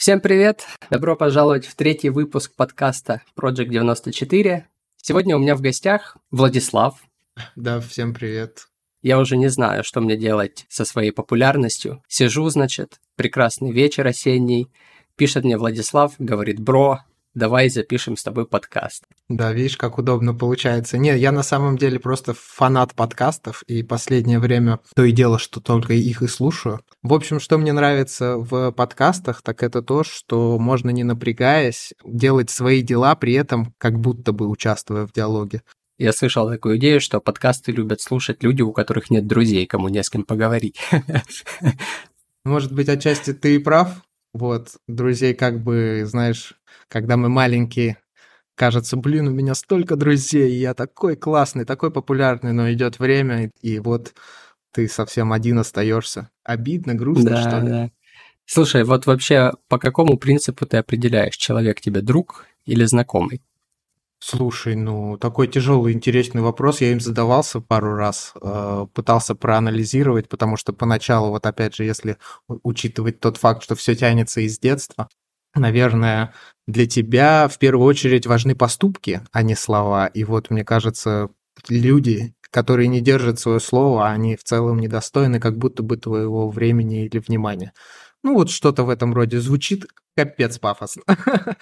Всем привет! Добро пожаловать в третий выпуск подкаста Project 94. Сегодня у меня в гостях Владислав. Да, всем привет. Я уже не знаю, что мне делать со своей популярностью. Сижу, значит, прекрасный вечер осенний. Пишет мне Владислав, говорит, бро, давай запишем с тобой подкаст. Да, видишь, как удобно получается. Не, я на самом деле просто фанат подкастов, и последнее время то и дело, что только их и слушаю. В общем, что мне нравится в подкастах, так это то, что можно не напрягаясь делать свои дела, при этом как будто бы участвуя в диалоге. Я слышал такую идею, что подкасты любят слушать люди, у которых нет друзей, кому не с кем поговорить. Может быть, отчасти ты и прав. Вот, друзей как бы, знаешь, когда мы маленькие, кажется, блин, у меня столько друзей, я такой классный, такой популярный, но идет время, и вот ты совсем один остаешься. Обидно, грустно, да, что ли? Да. Слушай, вот вообще по какому принципу ты определяешь, человек тебе друг или знакомый? Слушай, ну такой тяжелый, интересный вопрос. Я им задавался пару раз, э, пытался проанализировать, потому что поначалу, вот опять же, если учитывать тот факт, что все тянется из детства, наверное, для тебя в первую очередь важны поступки, а не слова. И вот мне кажется, люди, которые не держат свое слово, они в целом недостойны как будто бы твоего времени или внимания. Ну вот что-то в этом роде звучит капец пафосно.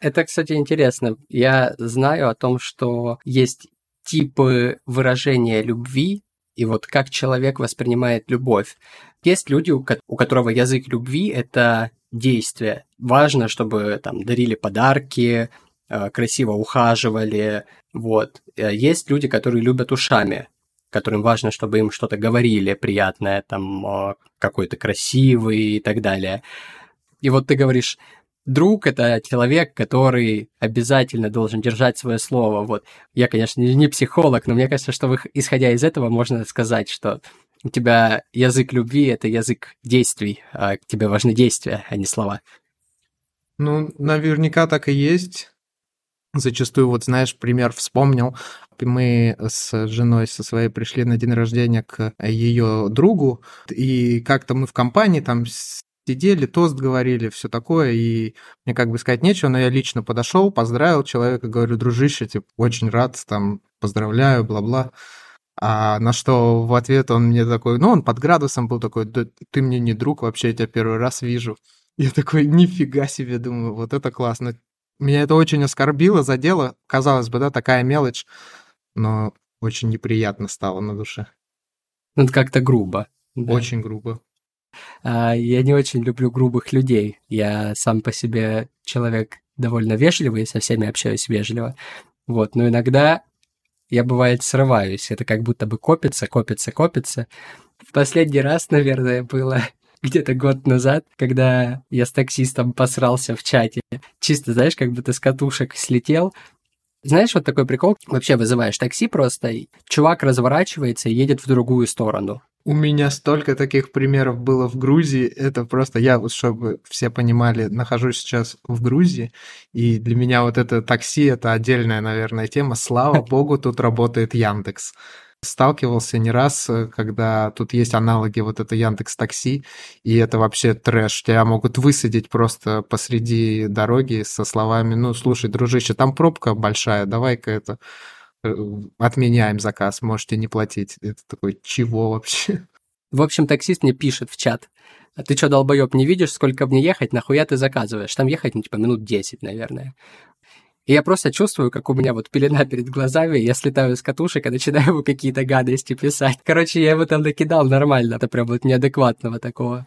Это, кстати, интересно. Я знаю о том, что есть типы выражения любви, и вот как человек воспринимает любовь. Есть люди, у которого язык любви — это действие. Важно, чтобы там дарили подарки, э, красиво ухаживали, вот. Э, есть люди, которые любят ушами, которым важно, чтобы им что-то говорили приятное, там, какой-то красивый и так далее. И вот ты говоришь, друг это человек, который обязательно должен держать свое слово. Вот я, конечно, не психолог, но мне кажется, что исходя из этого можно сказать, что у тебя язык любви это язык действий, а тебе важны действия, а не слова. Ну, наверняка так и есть. Зачастую, вот знаешь, пример вспомнил. Мы с женой со своей пришли на день рождения к ее другу, и как-то мы в компании там сидели, тост говорили, все такое, и мне как бы сказать нечего, но я лично подошел, поздравил человека, говорю, дружище, типа, очень рад, там, поздравляю, бла-бла. А на что в ответ он мне такой, ну, он под градусом был такой, да ты мне не друг, вообще я тебя первый раз вижу. Я такой, нифига себе, думаю, вот это классно. Меня это очень оскорбило, задело. Казалось бы, да, такая мелочь, но очень неприятно стало на душе. Ну, это как-то грубо. Да. Очень грубо. А, я не очень люблю грубых людей. Я сам по себе человек довольно вежливый, со всеми общаюсь вежливо. Вот, но иногда я, бывает, срываюсь. Это как будто бы копится, копится, копится. В последний раз, наверное, было где-то год назад, когда я с таксистом посрался в чате. Чисто, знаешь, как будто с катушек слетел. Знаешь, вот такой прикол. Вообще вызываешь такси просто, и чувак разворачивается и едет в другую сторону. У меня столько таких примеров было в Грузии. Это просто я, вот чтобы все понимали, нахожусь сейчас в Грузии, и для меня вот это такси это отдельная, наверное, тема. Слава богу, тут работает Яндекс. Сталкивался не раз, когда тут есть аналоги вот это Яндекс Такси, и это вообще трэш. Тебя могут высадить просто посреди дороги со словами, ну, слушай, дружище, там пробка большая, давай-ка это Э, отменяем заказ, можете не платить. Это такой, чего вообще? В общем, таксист мне пишет в чат. А ты что, долбоеб, не видишь, сколько мне ехать? Нахуя ты заказываешь? Там ехать, ну, типа, минут 10, наверное. И я просто чувствую, как у меня вот пелена перед глазами, я слетаю с катушек и начинаю ему какие-то гадости писать. Короче, я его там накидал нормально, это прям вот неадекватного такого.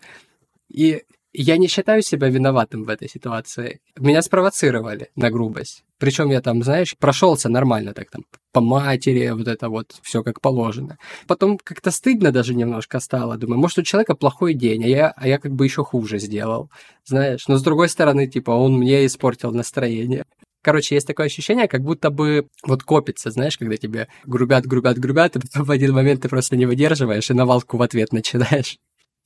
И я не считаю себя виноватым в этой ситуации. Меня спровоцировали на грубость. Причем я там, знаешь, прошелся нормально так там по матери, вот это вот все как положено. Потом как-то стыдно даже немножко стало. Думаю, может, у человека плохой день, а я, а я как бы еще хуже сделал. Знаешь, но с другой стороны, типа, он мне испортил настроение. Короче, есть такое ощущение, как будто бы вот копится, знаешь, когда тебе грубят, грубят, грубят, и потом в один момент ты просто не выдерживаешь и навалку в ответ начинаешь.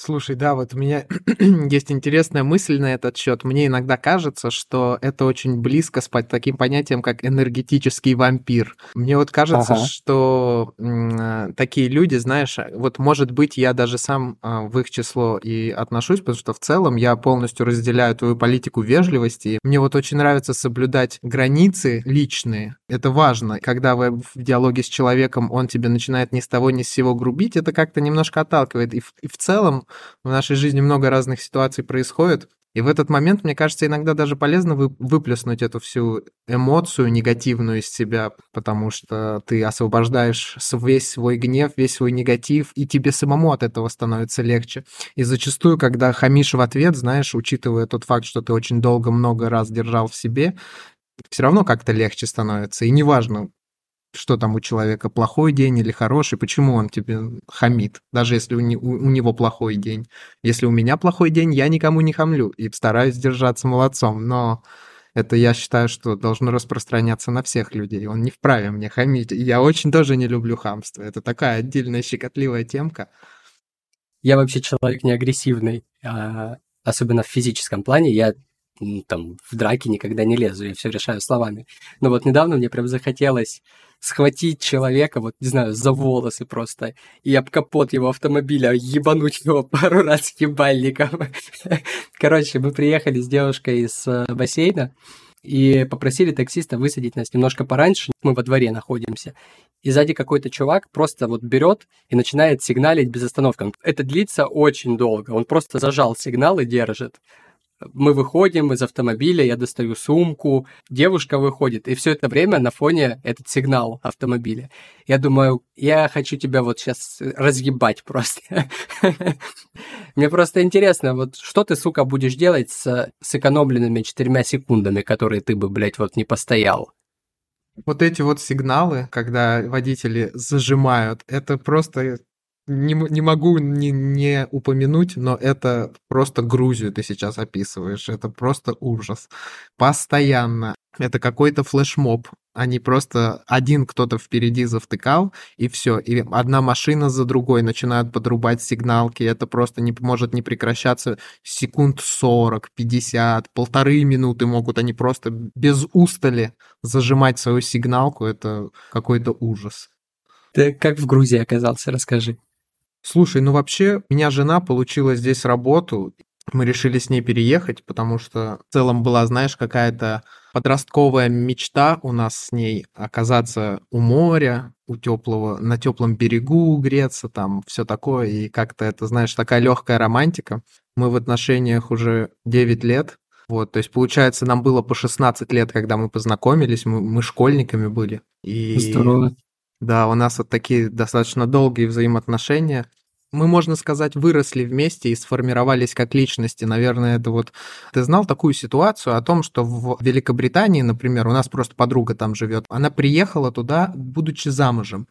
Слушай, да, вот у меня есть интересная мысль на этот счет. Мне иногда кажется, что это очень близко с таким понятием, как энергетический вампир. Мне вот кажется, ага. что м, такие люди, знаешь, вот может быть я даже сам а, в их число и отношусь, потому что в целом я полностью разделяю твою политику вежливости. Мне вот очень нравится соблюдать границы личные. Это важно. Когда вы в диалоге с человеком, он тебе начинает ни с того ни с сего грубить, это как-то немножко отталкивает. И в, и в целом в нашей жизни много разных ситуаций происходит, и в этот момент, мне кажется, иногда даже полезно вы, выплеснуть эту всю эмоцию негативную из себя, потому что ты освобождаешь весь свой гнев, весь свой негатив, и тебе самому от этого становится легче. И зачастую, когда хамишь в ответ, знаешь, учитывая тот факт, что ты очень долго, много раз держал в себе, все равно как-то легче становится. И неважно, что там у человека плохой день или хороший, почему он тебе хамит, даже если у, не, у, у него плохой день. Если у меня плохой день, я никому не хамлю и стараюсь держаться молодцом, но это я считаю, что должно распространяться на всех людей. Он не вправе мне хамить. я очень тоже не люблю хамство. Это такая отдельная щекотливая темка. Я вообще человек не агрессивный, а, особенно в физическом плане. Я там в драке никогда не лезу, я все решаю словами. Но вот недавно мне прям захотелось схватить человека, вот, не знаю, за волосы просто, и об капот его автомобиля ебануть его пару раз ебальником. Короче, мы приехали с девушкой из э, бассейна, и попросили таксиста высадить нас немножко пораньше, мы во дворе находимся. И сзади какой-то чувак просто вот берет и начинает сигналить без остановки. Это длится очень долго. Он просто зажал сигнал и держит. Мы выходим из автомобиля, я достаю сумку, девушка выходит, и все это время на фоне этот сигнал автомобиля. Я думаю, я хочу тебя вот сейчас разъебать просто. Мне просто интересно, вот что ты, сука, будешь делать с сэкономленными четырьмя секундами, которые ты бы, блядь, вот не постоял? Вот эти вот сигналы, когда водители зажимают, это просто не, не могу не, не упомянуть, но это просто Грузию ты сейчас описываешь. Это просто ужас. Постоянно. Это какой-то флешмоб. Они просто один кто-то впереди завтыкал, и все. И одна машина за другой начинают подрубать сигналки. Это просто не может не прекращаться секунд 40, 50, полторы минуты могут они просто без устали зажимать свою сигналку. Это какой-то ужас. Ты как в Грузии оказался, расскажи. Слушай, ну вообще, меня жена получила здесь работу, мы решили с ней переехать, потому что в целом была, знаешь, какая-то подростковая мечта у нас с ней оказаться у моря, у теплого, на теплом берегу греться, там все такое, и как-то это, знаешь, такая легкая романтика. Мы в отношениях уже 9 лет, вот, то есть, получается, нам было по 16 лет, когда мы познакомились, мы, мы школьниками были. И Здорово. Да, у нас вот такие достаточно долгие взаимоотношения. Мы, можно сказать, выросли вместе и сформировались как личности. Наверное, это вот... Ты знал такую ситуацию о том, что в Великобритании, например, у нас просто подруга там живет, она приехала туда, будучи замужем,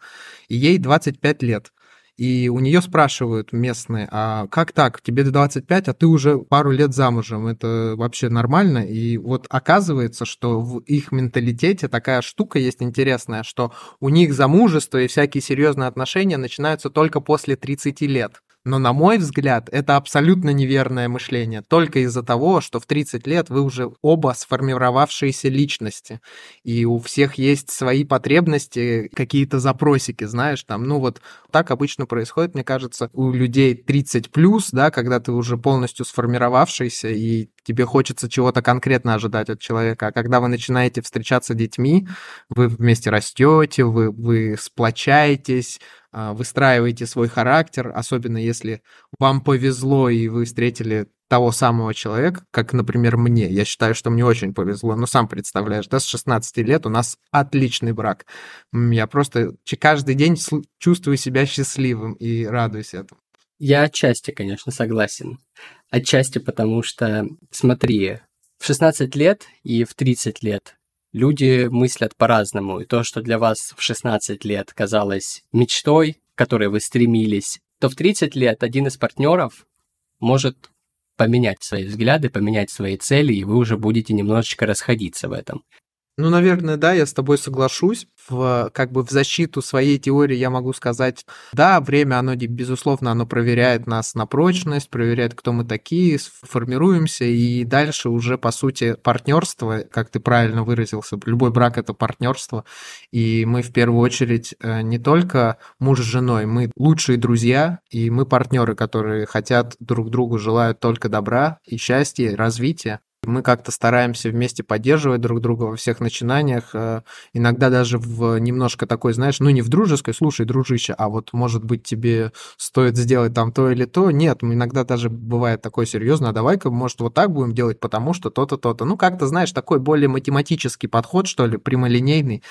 и ей 25 лет. И у нее спрашивают местные, а как так, тебе 25, а ты уже пару лет замужем, это вообще нормально? И вот оказывается, что в их менталитете такая штука есть интересная, что у них замужество и всякие серьезные отношения начинаются только после 30 лет. Но, на мой взгляд, это абсолютно неверное мышление. Только из-за того, что в 30 лет вы уже оба сформировавшиеся личности. И у всех есть свои потребности, какие-то запросики, знаешь, там, ну вот так обычно происходит, мне кажется, у людей 30 плюс, да, когда ты уже полностью сформировавшийся и тебе хочется чего-то конкретно ожидать от человека. А когда вы начинаете встречаться с детьми, вы вместе растете, вы, вы сплочаетесь, а, выстраиваете свой характер, особенно если вам повезло и вы встретили того самого человека, как, например, мне. Я считаю, что мне очень повезло. Ну, сам представляешь, да, с 16 лет у нас отличный брак. Я просто каждый день чувствую себя счастливым и радуюсь этому. Я отчасти, конечно, согласен. Отчасти потому что, смотри, в 16 лет и в 30 лет люди мыслят по-разному. И то, что для вас в 16 лет казалось мечтой, к которой вы стремились, то в 30 лет один из партнеров может поменять свои взгляды, поменять свои цели, и вы уже будете немножечко расходиться в этом. Ну, наверное, да, я с тобой соглашусь. В, как бы в защиту своей теории я могу сказать, да, время, оно, безусловно, оно проверяет нас на прочность, проверяет, кто мы такие, формируемся, и дальше уже, по сути, партнерство, как ты правильно выразился, любой брак — это партнерство, и мы в первую очередь э, не только муж с женой, мы лучшие друзья, и мы партнеры, которые хотят друг другу, желают только добра и счастья, развития. Мы как-то стараемся вместе поддерживать друг друга во всех начинаниях, э, иногда даже в немножко такой, знаешь, ну не в дружеской, слушай, дружище, а вот может быть тебе стоит сделать там то или то. Нет, иногда даже бывает такое серьезно, а давай-ка, может, вот так будем делать, потому что то-то, то-то. Ну, как-то, знаешь, такой более математический подход, что ли, прямолинейный.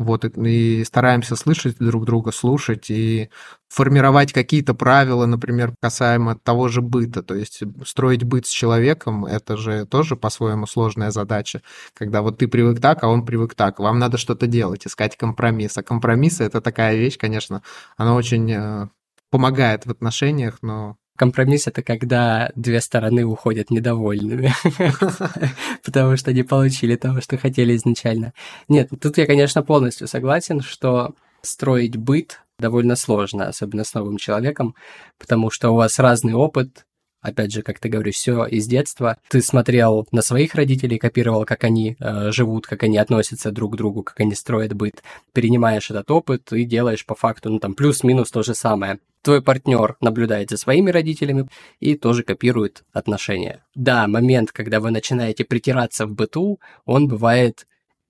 Вот, и стараемся слышать друг друга, слушать и формировать какие-то правила, например, касаемо того же быта. То есть строить быт с человеком, это же тоже по-своему сложная задача. Когда вот ты привык так, а он привык так. Вам надо что-то делать, искать компромисс. А компромиссы — это такая вещь, конечно, она очень э, помогает в отношениях, но Компромисс это когда две стороны уходят недовольными, потому что не получили того, что хотели изначально. Нет, тут я, конечно, полностью согласен, что строить быт довольно сложно, особенно с новым человеком, потому что у вас разный опыт, опять же, как ты говоришь, все из детства. Ты смотрел на своих родителей, копировал, как они э, живут, как они относятся друг к другу, как они строят быт, перенимаешь этот опыт и делаешь по факту, ну там плюс-минус то же самое. Твой партнер наблюдает за своими родителями и тоже копирует отношения. Да, момент, когда вы начинаете притираться в быту, он бывает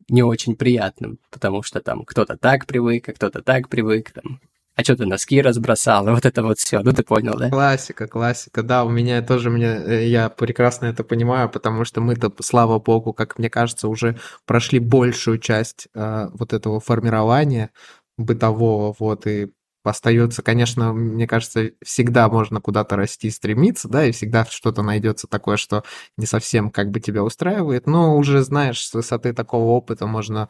не очень приятным, потому что там кто-то так привык, а кто-то так привык, там а что ты носки разбросал, и вот это вот все, ну ты понял, да? Классика, классика, да, у меня тоже, мне, э, я прекрасно это понимаю, потому что мы-то, слава богу, как мне кажется, уже прошли большую часть э, вот этого формирования бытового, вот, и остается, конечно, мне кажется, всегда можно куда-то расти, стремиться, да, и всегда что-то найдется такое, что не совсем как бы тебя устраивает, но уже, знаешь, с высоты такого опыта можно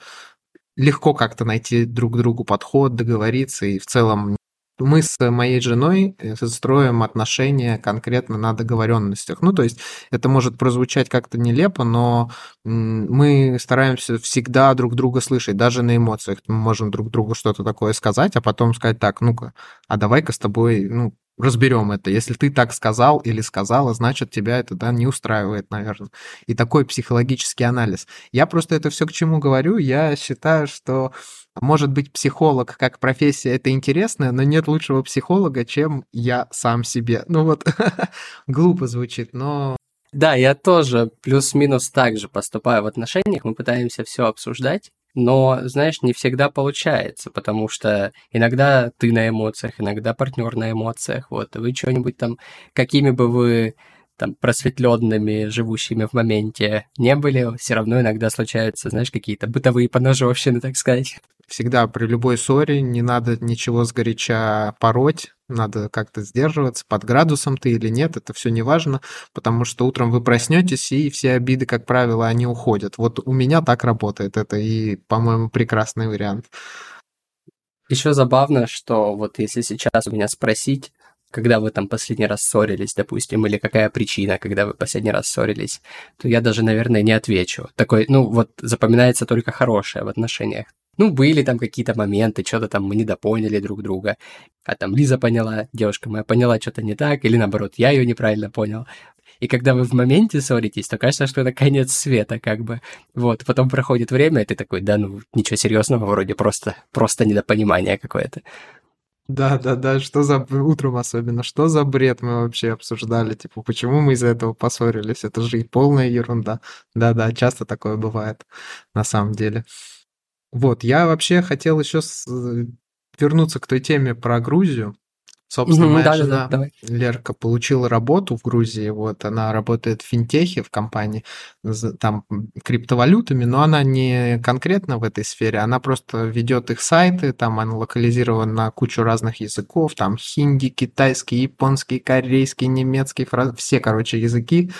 легко как-то найти друг другу подход, договориться, и в целом мы с моей женой э, строим отношения конкретно на договоренностях. Ну, то есть это может прозвучать как-то нелепо, но мы стараемся всегда друг друга слышать, даже на эмоциях. Мы можем друг другу что-то такое сказать, а потом сказать так, ну-ка, а давай-ка с тобой, ну, разберем это. Если ты так сказал или сказала, значит, тебя это да, не устраивает, наверное. И такой психологический анализ. Я просто это все к чему говорю. Я считаю, что может быть психолог как профессия это интересно, но нет лучшего психолога, чем я сам себе. Ну вот, глупо звучит, но да, я тоже плюс-минус так же поступаю в отношениях. Мы пытаемся все обсуждать, но, знаешь, не всегда получается, потому что иногда ты на эмоциях, иногда партнер на эмоциях. Вот, вы что-нибудь там, какими бы вы там просветленными, живущими в моменте не были, все равно иногда случаются, знаешь, какие-то бытовые поножовщины, так сказать. Всегда при любой ссоре не надо ничего сгоряча пороть, надо как-то сдерживаться, под градусом ты или нет, это все не важно, потому что утром вы проснетесь, и все обиды, как правило, они уходят. Вот у меня так работает это, и, по-моему, прекрасный вариант. Еще забавно, что вот если сейчас у меня спросить, когда вы там последний раз ссорились, допустим, или какая причина, когда вы последний раз ссорились, то я даже, наверное, не отвечу. Такой, ну, вот запоминается только хорошее в отношениях. Ну, были там какие-то моменты, что-то там мы недопоняли друг друга. А там Лиза поняла, девушка моя поняла что-то не так, или наоборот, я ее неправильно понял. И когда вы в моменте ссоритесь, то кажется, что это конец света, как бы. Вот, потом проходит время, и ты такой, да ну, ничего серьезного, вроде просто, просто недопонимание какое-то. Да, да, да, что за утром особенно, что за бред мы вообще обсуждали, типа, почему мы из-за этого поссорились, это же и полная ерунда. Да, да, часто такое бывает, на самом деле. Вот, я вообще хотел еще с... Э, вернуться к той теме про Грузию. Собственно, mm-hmm, моя да, жена да, да, Лерка получила работу в Грузии. Вот она работает в финтехе в компании, там криптовалютами, но она не конкретно в этой сфере, она просто ведет их сайты, там она локализирована на кучу разных языков, там хинди, китайский, японский, корейский, немецкий, фраз... все, короче, языки.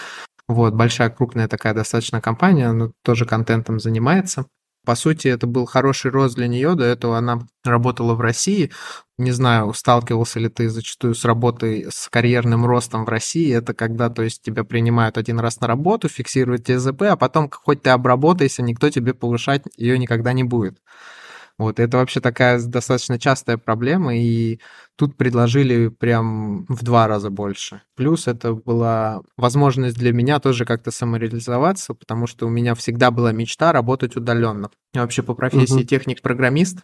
Вот, большая, крупная такая достаточно компания, она тоже контентом занимается. По сути, это был хороший рост для нее. До этого она работала в России. Не знаю, сталкивался ли ты зачастую с работой с карьерным ростом в России. Это когда, то есть, тебя принимают один раз на работу, фиксируют ТЗП, а потом, хоть ты обработайся, никто тебе повышать ее никогда не будет. Вот, это вообще такая достаточно частая проблема, и тут предложили прям в два раза больше. Плюс это была возможность для меня тоже как-то самореализоваться, потому что у меня всегда была мечта работать удаленно. Я вообще по профессии угу. техник-программист,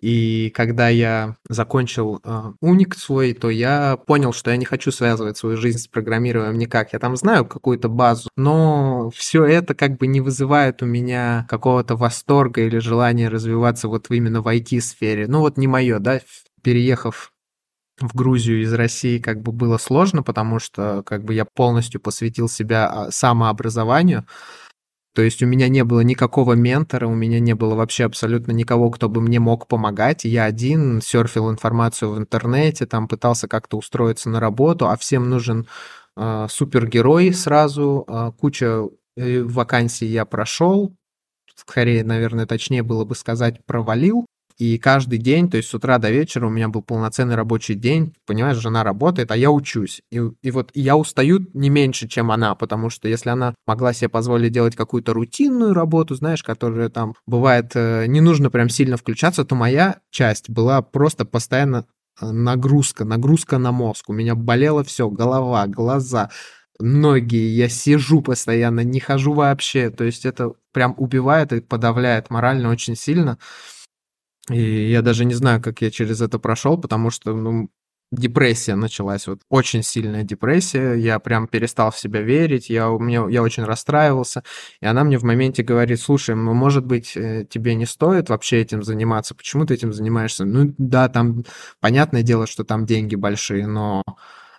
и когда я закончил э, уник свой, то я понял, что я не хочу связывать свою жизнь с программированием никак. Я там знаю какую-то базу, но все это как бы не вызывает у меня какого-то восторга или желания развиваться вот именно в IT-сфере. Ну вот не мое, да, переехав в Грузию из России как бы было сложно, потому что как бы я полностью посвятил себя а, самообразованию, то есть у меня не было никакого ментора, у меня не было вообще абсолютно никого, кто бы мне мог помогать. Я один серфил информацию в интернете, там пытался как-то устроиться на работу, а всем нужен э, супергерой сразу. Э, куча вакансий я прошел, скорее, наверное, точнее было бы сказать, провалил. И каждый день, то есть с утра до вечера у меня был полноценный рабочий день, понимаешь, жена работает, а я учусь. И, и вот я устаю не меньше, чем она, потому что если она могла себе позволить делать какую-то рутинную работу, знаешь, которая там бывает, э, не нужно прям сильно включаться, то моя часть была просто постоянно э, нагрузка, нагрузка на мозг. У меня болело все, голова, глаза, ноги, я сижу постоянно, не хожу вообще. То есть это прям убивает и подавляет морально очень сильно. И я даже не знаю, как я через это прошел, потому что, ну, депрессия началась, вот очень сильная депрессия, я прям перестал в себя верить, я, мне, я очень расстраивался, и она мне в моменте говорит, слушай, ну, может быть, э, тебе не стоит вообще этим заниматься, почему ты этим занимаешься? Ну, да, там, понятное дело, что там деньги большие, но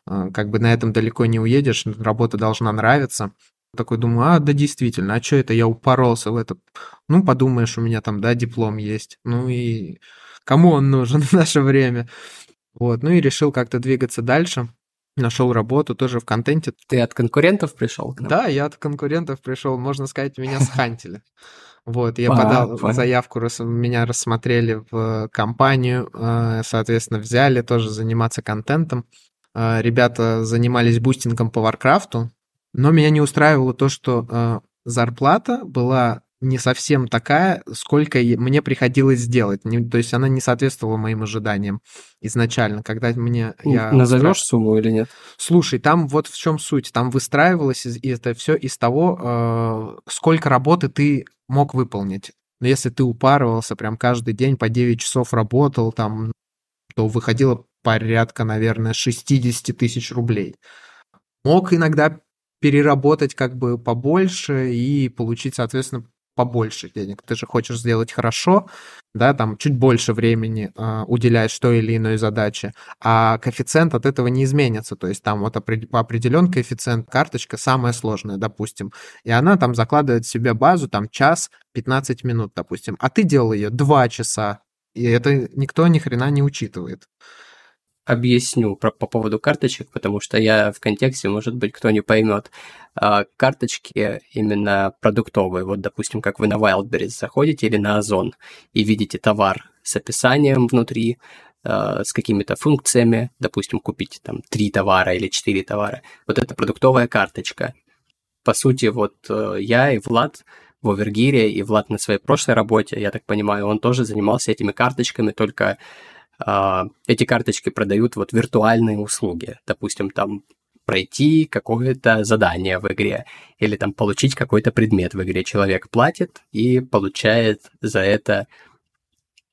э, как бы на этом далеко не уедешь, работа должна нравиться, такой думаю, а, да действительно, а что это я упоролся в это? Ну, подумаешь, у меня там, да, диплом есть. Ну и кому он нужен в наше время? Вот, ну и решил как-то двигаться дальше. Нашел работу тоже в контенте. Ты от конкурентов пришел? Да, я от конкурентов пришел, можно сказать, меня схантили. Вот, я подал заявку, меня рассмотрели в компанию, э, соответственно, взяли тоже заниматься контентом. Э, ребята занимались бустингом по Варкрафту, но меня не устраивало то, что э, зарплата была не совсем такая, сколько мне приходилось сделать. Не, то есть она не соответствовала моим ожиданиям изначально, когда мне я назовешь устра... сумму или нет? Слушай, там вот в чем суть, там выстраивалось и это все из того, э, сколько работы ты мог выполнить. Но если ты упарывался прям каждый день по 9 часов работал, там, то выходило порядка, наверное, 60 тысяч рублей. Мог иногда переработать как бы побольше и получить, соответственно, побольше денег. Ты же хочешь сделать хорошо, да, там чуть больше времени э, уделяешь той или иной задаче, а коэффициент от этого не изменится. То есть там вот определен коэффициент, карточка самая сложная, допустим, и она там закладывает в себе базу там час 15 минут, допустим, а ты делал ее 2 часа, и это никто ни хрена не учитывает объясню про, по поводу карточек, потому что я в контексте, может быть, кто не поймет. А, карточки именно продуктовые. Вот, допустим, как вы на Wildberries заходите или на Озон и видите товар с описанием внутри, а, с какими-то функциями, допустим, купить там три товара или четыре товара. Вот это продуктовая карточка. По сути, вот э, я и Влад в Овергире, и Влад на своей прошлой работе, я так понимаю, он тоже занимался этими карточками, только эти карточки продают вот виртуальные услуги. Допустим, там пройти какое-то задание в игре или там получить какой-то предмет в игре. Человек платит и получает за это,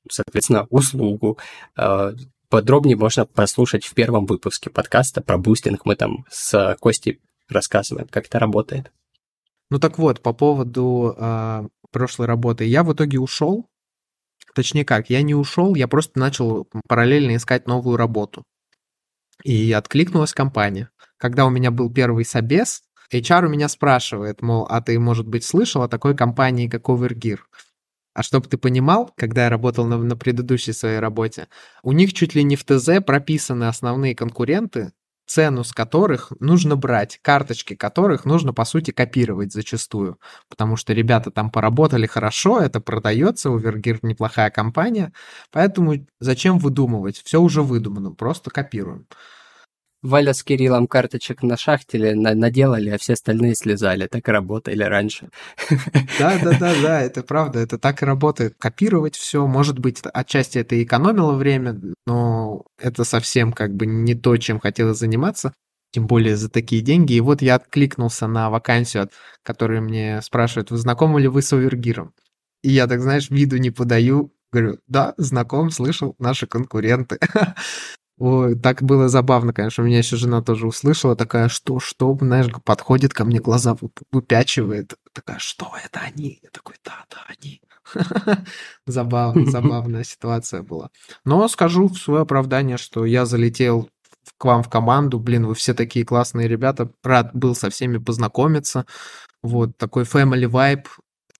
соответственно, услугу. А, подробнее можно послушать в первом выпуске подкаста про бустинг. Мы там с Костей рассказываем, как это работает. Ну так вот, по поводу э, прошлой работы. Я в итоге ушел Точнее как, я не ушел, я просто начал параллельно искать новую работу. И откликнулась компания. Когда у меня был первый собес, HR у меня спрашивает, мол, а ты, может быть, слышал о такой компании, как Overgear? А чтобы ты понимал, когда я работал на, на предыдущей своей работе, у них чуть ли не в ТЗ прописаны основные конкуренты, цену с которых нужно брать, карточки которых нужно, по сути, копировать зачастую. Потому что ребята там поработали хорошо, это продается, у Вергир неплохая компания, поэтому зачем выдумывать? Все уже выдумано, просто копируем. Валя с Кириллом карточек на шахтеле наделали, а все остальные слезали. Так работали раньше. Да, да, да, да, это правда, это так и работает. Копировать все, может быть, отчасти это экономило время, но это совсем как бы не то, чем хотелось заниматься тем более за такие деньги. И вот я откликнулся на вакансию, которую мне спрашивают, вы знакомы ли вы с Овергиром? И я так, знаешь, виду не подаю, говорю, да, знаком, слышал, наши конкуренты. Ой, так было забавно, конечно. У меня еще жена тоже услышала, такая, что, что, знаешь, подходит ко мне, глаза выпячивает. Такая, что это они? Я такой, да, да, они. Забавно, забавная ситуация была. Но скажу в свое оправдание, что я залетел к вам в команду. Блин, вы все такие классные ребята. Рад был со всеми познакомиться. Вот такой family vibe.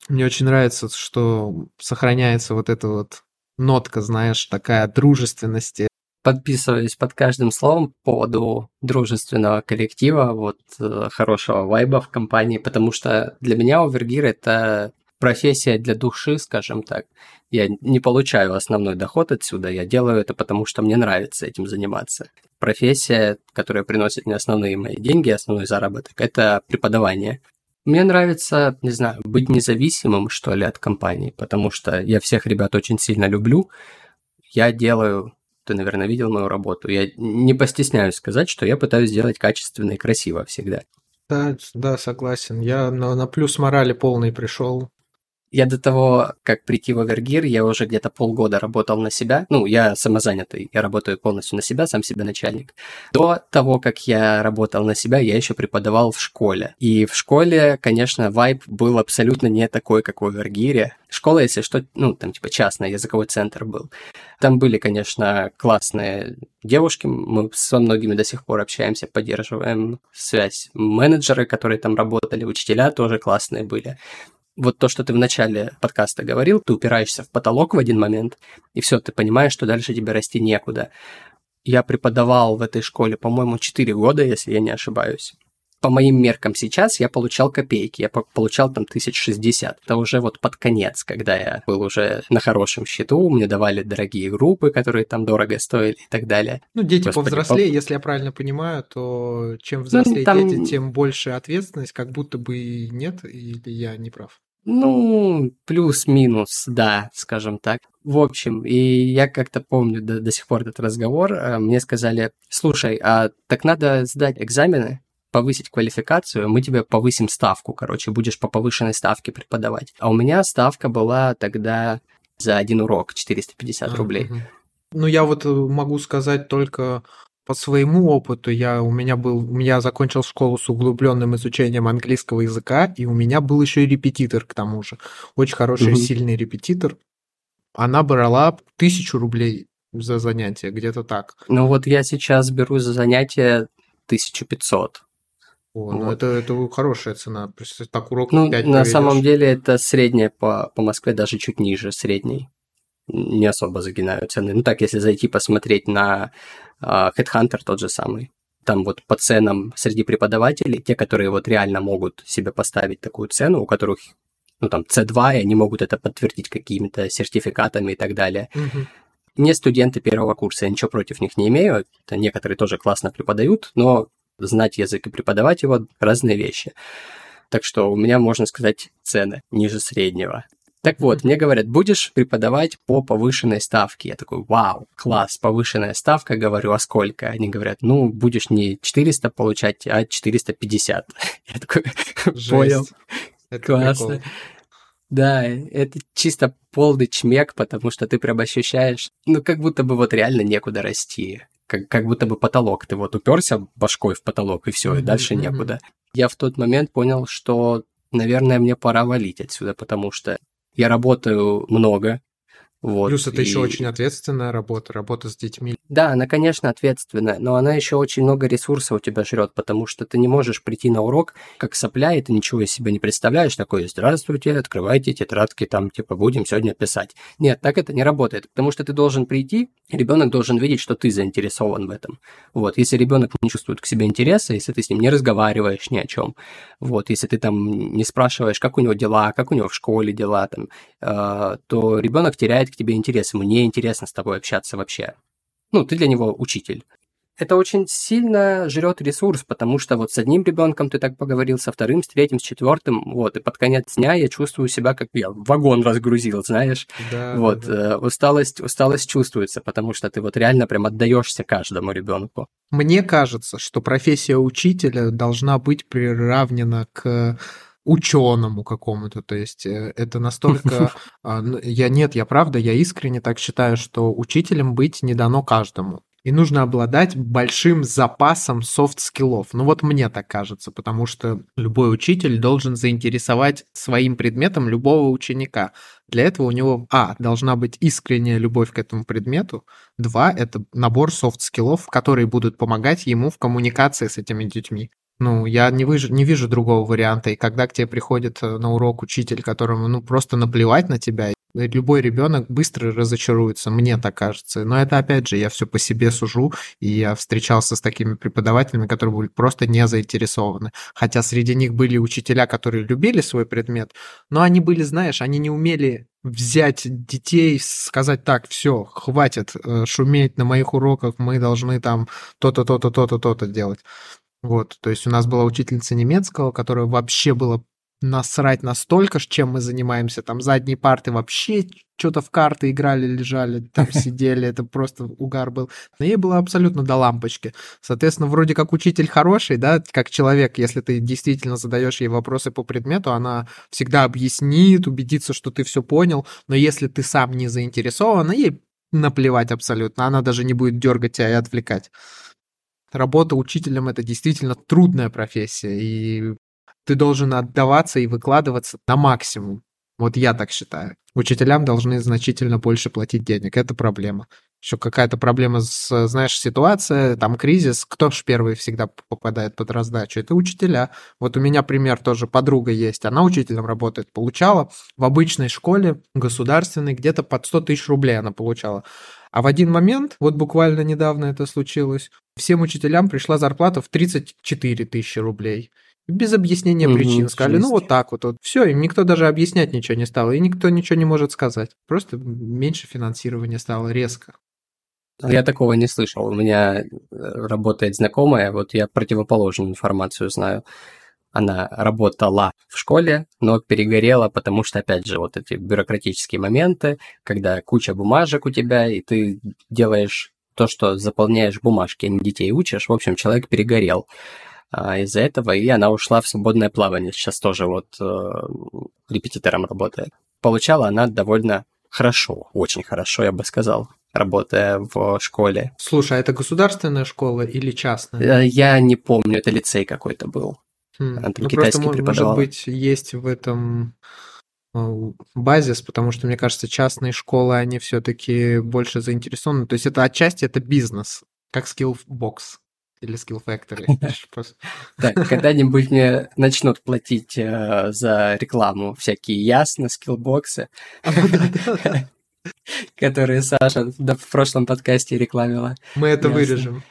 Мне очень нравится, что сохраняется вот эта вот нотка, знаешь, такая дружественности, подписываюсь под каждым словом по поводу дружественного коллектива, вот э, хорошего вайба в компании, потому что для меня овергир это профессия для души, скажем так. Я не получаю основной доход отсюда, я делаю это потому, что мне нравится этим заниматься. Профессия, которая приносит мне основные мои деньги, основной заработок, это преподавание. Мне нравится, не знаю, быть независимым, что ли, от компании, потому что я всех ребят очень сильно люблю. Я делаю ты, наверное, видел мою работу. Я не постесняюсь сказать, что я пытаюсь сделать качественно и красиво всегда. Да, да, согласен. Я на, на плюс морали полный пришел. Я до того, как прийти в Овергир, я уже где-то полгода работал на себя. Ну, я самозанятый, я работаю полностью на себя, сам себе начальник. До того, как я работал на себя, я еще преподавал в школе. И в школе, конечно, вайб был абсолютно не такой, как в Овергире. Школа, если что, ну, там типа частный языковой центр был. Там были, конечно, классные девушки, мы со многими до сих пор общаемся, поддерживаем связь. Менеджеры, которые там работали, учителя тоже классные были вот то, что ты в начале подкаста говорил, ты упираешься в потолок в один момент, и все, ты понимаешь, что дальше тебе расти некуда. Я преподавал в этой школе, по-моему, 4 года, если я не ошибаюсь по моим меркам сейчас я получал копейки, я получал там 1060. Это уже вот под конец, когда я был уже на хорошем счету, мне давали дорогие группы, которые там дорого стоили и так далее. Ну, дети Господи, повзрослее, по... если я правильно понимаю, то чем ну, взрослее ну, там... дети, тем больше ответственность, как будто бы нет, или я не прав? Ну, плюс-минус, да, скажем так. В общем, и я как-то помню до, до сих пор этот разговор. Э, мне сказали, слушай, а так надо сдать экзамены, повысить квалификацию, мы тебе повысим ставку, короче, будешь по повышенной ставке преподавать. А у меня ставка была тогда за один урок 450 а, рублей. Угу. Ну, я вот э, могу сказать только по своему опыту. Я, у меня был, у меня закончил школу с углубленным изучением английского языка, и у меня был еще и репетитор к тому же. Очень хороший, угу. сильный репетитор. Она брала тысячу рублей за занятие, где-то так. Ну вот я сейчас беру за занятие 1500. О, ну это, это хорошая цена. Так урок ну, 5 на самом деле это средняя по, по Москве, даже чуть ниже средней. Не особо загинаю цены. Ну так, если зайти посмотреть на uh, Headhunter тот же самый. Там вот по ценам среди преподавателей, те, которые вот реально могут себе поставить такую цену, у которых ну там C2, и они могут это подтвердить какими-то сертификатами и так далее. Угу. Не студенты первого курса, я ничего против них не имею. Это некоторые тоже классно преподают, но знать язык и преподавать его – разные вещи. Так что у меня, можно сказать, цены ниже среднего. Так вот, мне говорят, будешь преподавать по повышенной ставке. Я такой, вау, класс, повышенная ставка. Говорю, а сколько? Они говорят, ну, будешь не 400 получать, а 450. Я такой, понял. Классно. Да, это чисто полный чмек, потому что ты прям ощущаешь, ну, как будто бы вот реально некуда расти как, как будто бы потолок. Ты вот уперся башкой в потолок, и все, и дальше некуда. Я в тот момент понял, что, наверное, мне пора валить отсюда, потому что я работаю много, Вот, Плюс это и... еще очень ответственная работа, работа с детьми. Да, она, конечно, ответственная, но она еще очень много ресурсов у тебя жрет, потому что ты не можешь прийти на урок как сопля, и ты ничего из себя не представляешь, такой, здравствуйте, открывайте тетрадки, там, типа, будем сегодня писать. Нет, так это не работает, потому что ты должен прийти, ребенок должен видеть, что ты заинтересован в этом. Вот, если ребенок не чувствует к себе интереса, если ты с ним не разговариваешь ни о чем, вот, если ты там не спрашиваешь, как у него дела, как у него в школе дела, там, э, то ребенок теряет к тебе интерес, ему не интересно с тобой общаться вообще. Ну, ты для него учитель. Это очень сильно жрет ресурс, потому что вот с одним ребенком ты так поговорил, со вторым, с третьим, с четвертым, вот, и под конец дня я чувствую себя, как я вагон разгрузил, знаешь. Да, вот, да. Э, усталость, усталость чувствуется, потому что ты вот реально прям отдаешься каждому ребенку. Мне кажется, что профессия учителя должна быть приравнена к ученому какому-то, то есть э, это настолько... А, я нет, я правда, я искренне так считаю, что учителем быть не дано каждому. И нужно обладать большим запасом soft skill ов. Ну вот мне так кажется, потому что любой учитель должен заинтересовать своим предметом любого ученика. Для этого у него, а, должна быть искренняя любовь к этому предмету, два, это набор софт-скиллов, которые будут помогать ему в коммуникации с этими детьми. Ну, я не, выж... не вижу другого варианта. И когда к тебе приходит э, на урок учитель, которому, ну, просто наплевать на тебя, любой ребенок быстро разочаруется, мне так кажется. Но это, опять же, я все по себе сужу, и я встречался с такими преподавателями, которые были просто не заинтересованы. Хотя среди них были учителя, которые любили свой предмет, но они были, знаешь, они не умели взять детей, сказать так, все, хватит э, шуметь на моих уроках, мы должны там то-то, то-то, то-то, то-то делать. Вот, то есть у нас была учительница немецкого, которая вообще было насрать настолько, чем мы занимаемся. Там задние парты вообще что-то в карты играли, лежали, там сидели, это просто угар был. Но ей было абсолютно до лампочки. Соответственно, вроде как учитель хороший, да, как человек, если ты действительно задаешь ей вопросы по предмету, она всегда объяснит, убедится, что ты все понял, но если ты сам не заинтересован, ей наплевать абсолютно, она даже не будет дергать тебя и отвлекать работа учителем это действительно трудная профессия, и ты должен отдаваться и выкладываться на максимум. Вот я так считаю. Учителям должны значительно больше платить денег. Это проблема. Еще какая-то проблема с, знаешь, ситуация, там кризис. Кто ж первый всегда попадает под раздачу? Это учителя. Вот у меня пример тоже. Подруга есть. Она учителем работает. Получала в обычной школе государственной где-то под 100 тысяч рублей она получала. А в один момент, вот буквально недавно это случилось, всем учителям пришла зарплата в 34 тысячи рублей. Без объяснения угу, причин. Сказали, ну вот так вот, вот. Все, им никто даже объяснять ничего не стал, и никто ничего не может сказать. Просто меньше финансирования стало резко. Я такого не слышал. У меня э, работает знакомая, вот я противоположную информацию знаю. Она работала в школе, но перегорела, потому что, опять же, вот эти бюрократические моменты, когда куча бумажек у тебя, и ты делаешь то, что заполняешь бумажки, а не детей учишь. В общем, человек перегорел а, из-за этого, и она ушла в свободное плавание. Сейчас тоже вот э, репетитором работает. Получала она довольно хорошо, очень хорошо, я бы сказал, работая в школе. Слушай, а это государственная школа или частная? Э, я не помню, это лицей какой-то был. Хм. Там ну, китайский просто, преподавала. Может быть, есть в этом э, базис, потому что, мне кажется, частные школы, они все-таки больше заинтересованы. То есть это отчасти это бизнес, как Skillbox или Skill Factory. Так, когда-нибудь мне начнут платить э, за рекламу всякие ясно, скиллбоксы, которые Саша в прошлом подкасте рекламила. Мы это вырежем.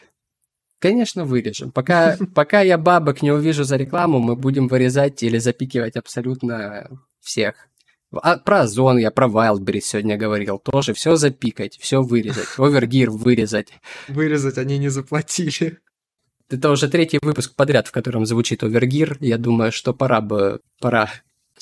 Конечно, вырежем. Пока, пока я бабок не увижу за рекламу, мы будем вырезать или запикивать абсолютно всех. А про Озон я, про Wildberries сегодня говорил. Тоже все запикать, все вырезать. Овергир вырезать. Вырезать они не заплатили. Это уже третий выпуск подряд, в котором звучит Овергир. Я думаю, что пора бы... Пора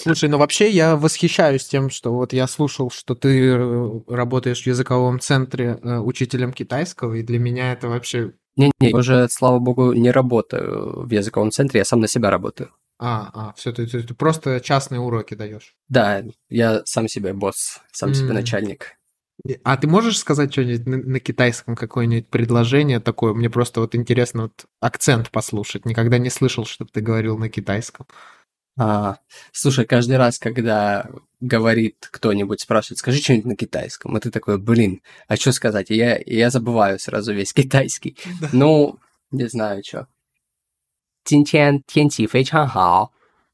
Слушай, ну вообще я восхищаюсь тем, что вот я слушал, что ты э, работаешь в языковом центре э, учителем китайского, и для меня это вообще не-не, уже, слава богу, не работаю в языковом центре, я сам на себя работаю. А, а, все, ты, ты, ты просто частные уроки даешь. Да, я сам себе босс, сам mm. себе начальник. А ты можешь сказать что-нибудь на, на китайском, какое-нибудь предложение такое? Мне просто вот интересно вот акцент послушать. Никогда не слышал, чтобы ты говорил на китайском. А, слушай, каждый раз, когда говорит кто-нибудь, спрашивает, скажи что-нибудь на китайском, и ты такой, блин, а что сказать? Я, я забываю сразу весь китайский. Ну, не знаю, что.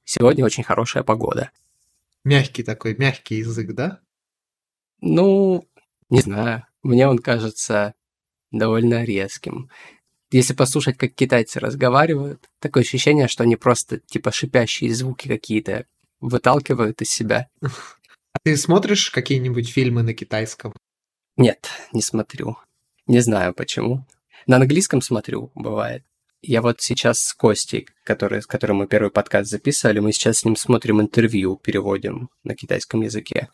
Сегодня очень хорошая погода. Мягкий такой, мягкий язык, да? Ну, не знаю. Мне он кажется довольно резким. Если послушать, как китайцы разговаривают, такое ощущение, что они просто типа шипящие звуки какие-то выталкивают из себя. А ты смотришь какие-нибудь фильмы на китайском? Нет, не смотрю. Не знаю почему. На английском смотрю, бывает. Я вот сейчас с Костей, который, с которым мы первый подкаст записывали, мы сейчас с ним смотрим интервью, переводим на китайском языке.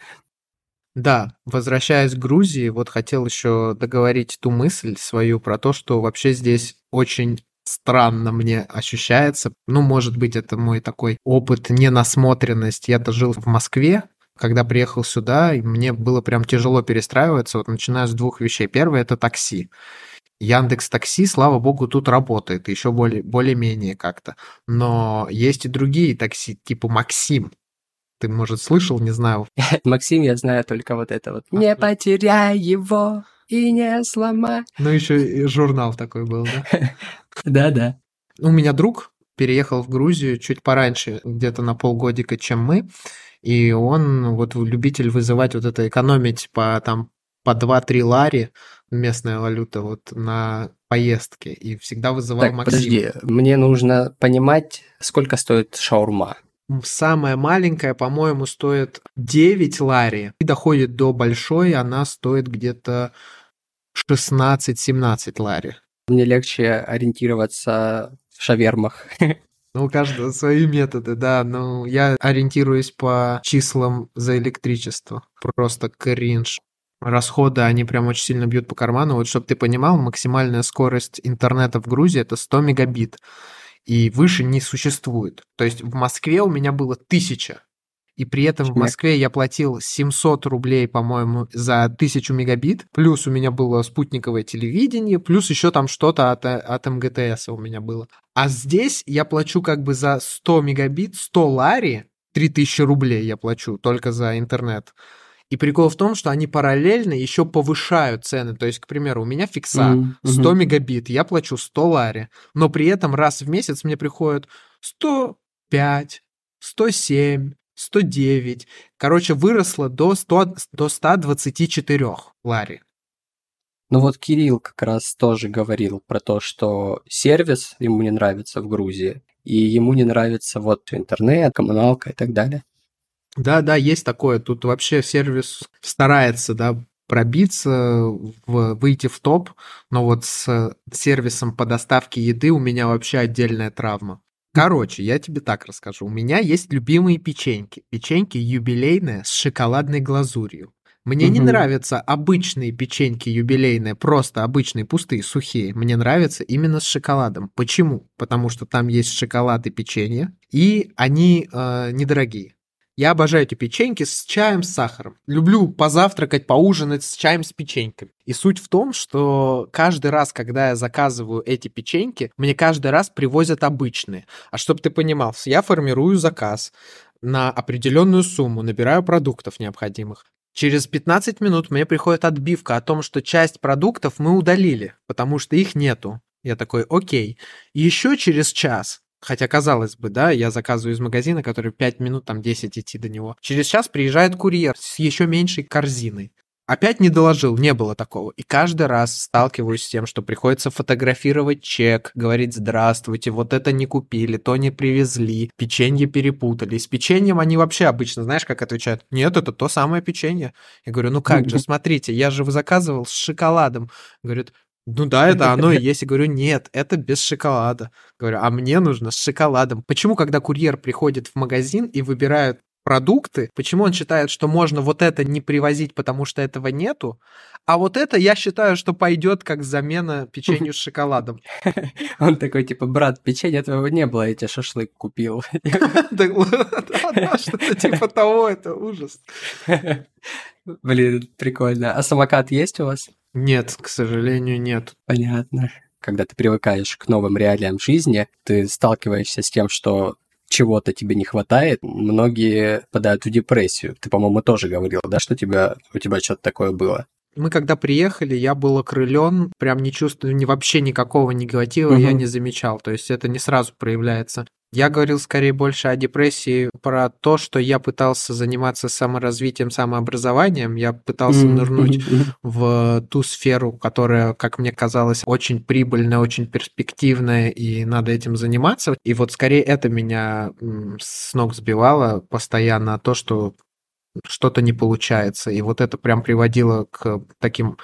Да, возвращаясь к Грузии, вот хотел еще договорить ту мысль свою про то, что вообще здесь очень странно мне ощущается. Ну, может быть, это мой такой опыт ненасмотренность. Я-то жил в Москве, когда приехал сюда, и мне было прям тяжело перестраиваться. Вот начиная с двух вещей. Первое – это такси. Яндекс Такси, слава богу, тут работает, еще более, более-менее как-то. Но есть и другие такси, типа Максим. Ты, может, слышал, не знаю. Максим, я знаю только вот это вот. Не потеряй его и не сломай. Ну, еще и журнал такой был, да? Да-да. У меня друг переехал в Грузию чуть пораньше, где-то на полгодика, чем мы. И он вот любитель вызывать вот это, экономить по там по 2-3 лари местная валюта вот на поездке и всегда вызывал так, Максим. подожди, мне нужно понимать, сколько стоит шаурма. Самая маленькая, по-моему, стоит 9 лари и доходит до большой, она стоит где-то 16-17 лари. Мне легче ориентироваться в шавермах. Ну, у каждого свои методы, да. Но я ориентируюсь по числам за электричество. Просто кринж расходы, они прям очень сильно бьют по карману. Вот чтобы ты понимал, максимальная скорость интернета в Грузии это 100 мегабит. И выше не существует. То есть в Москве у меня было 1000. И при этом в Москве я платил 700 рублей, по-моему, за 1000 мегабит. Плюс у меня было спутниковое телевидение, плюс еще там что-то от, от МГТС у меня было. А здесь я плачу как бы за 100 мегабит, 100 лари, 3000 рублей я плачу только за интернет. И прикол в том, что они параллельно еще повышают цены. То есть, к примеру, у меня фикса mm-hmm. 100 мегабит, я плачу 100 лари, но при этом раз в месяц мне приходит 105, 107, 109. Короче, выросло до, 100, до 124 лари. Ну вот Кирилл как раз тоже говорил про то, что сервис ему не нравится в Грузии, и ему не нравится вот интернет, коммуналка и так далее. Да, да, есть такое. Тут вообще сервис старается, да, пробиться, в, выйти в топ, но вот с сервисом по доставке еды у меня вообще отдельная травма. Короче, я тебе так расскажу. У меня есть любимые печеньки. Печеньки юбилейные с шоколадной глазурью. Мне угу. не нравятся обычные печеньки юбилейные, просто обычные, пустые, сухие. Мне нравятся именно с шоколадом. Почему? Потому что там есть шоколад и печенье, и они э, недорогие. Я обожаю эти печеньки с чаем, с сахаром. Люблю позавтракать, поужинать с чаем, с печеньками. И суть в том, что каждый раз, когда я заказываю эти печеньки, мне каждый раз привозят обычные. А чтобы ты понимал, я формирую заказ на определенную сумму, набираю продуктов необходимых. Через 15 минут мне приходит отбивка о том, что часть продуктов мы удалили, потому что их нету. Я такой, окей. Еще через час Хотя, казалось бы, да, я заказываю из магазина, который 5 минут, там 10 идти до него. Через час приезжает курьер с еще меньшей корзиной. Опять не доложил, не было такого. И каждый раз сталкиваюсь с тем, что приходится фотографировать чек, говорить «Здравствуйте, вот это не купили, то не привезли, печенье перепутали». С печеньем они вообще обычно, знаешь, как отвечают? «Нет, это то самое печенье». Я говорю, ну как же, смотрите, я же заказывал с шоколадом. Говорит, ну да, это оно и есть. Я говорю, нет, это без шоколада. Говорю, а мне нужно с шоколадом. Почему, когда курьер приходит в магазин и выбирает продукты, почему он считает, что можно вот это не привозить, потому что этого нету, а вот это я считаю, что пойдет как замена печенью с шоколадом. Он такой, типа, брат, печенья твоего не было, я тебе шашлык купил. Что-то типа того, это ужас. Блин, прикольно. А самокат есть у вас? Нет, к сожалению, нет. Понятно. Когда ты привыкаешь к новым реалиям жизни, ты сталкиваешься с тем, что чего-то тебе не хватает, многие попадают в депрессию. Ты, по-моему, тоже говорил, да, что тебя, у тебя что-то такое было? Мы когда приехали, я был окрылен, прям не чувствую ни вообще никакого негатива, угу. я не замечал. То есть это не сразу проявляется. Я говорил скорее больше о депрессии, про то, что я пытался заниматься саморазвитием, самообразованием. Я пытался нырнуть в ту сферу, которая, как мне казалось, очень прибыльная, очень перспективная, и надо этим заниматься. И вот скорее это меня с ног сбивало постоянно, то, что что-то не получается. И вот это прям приводило к таким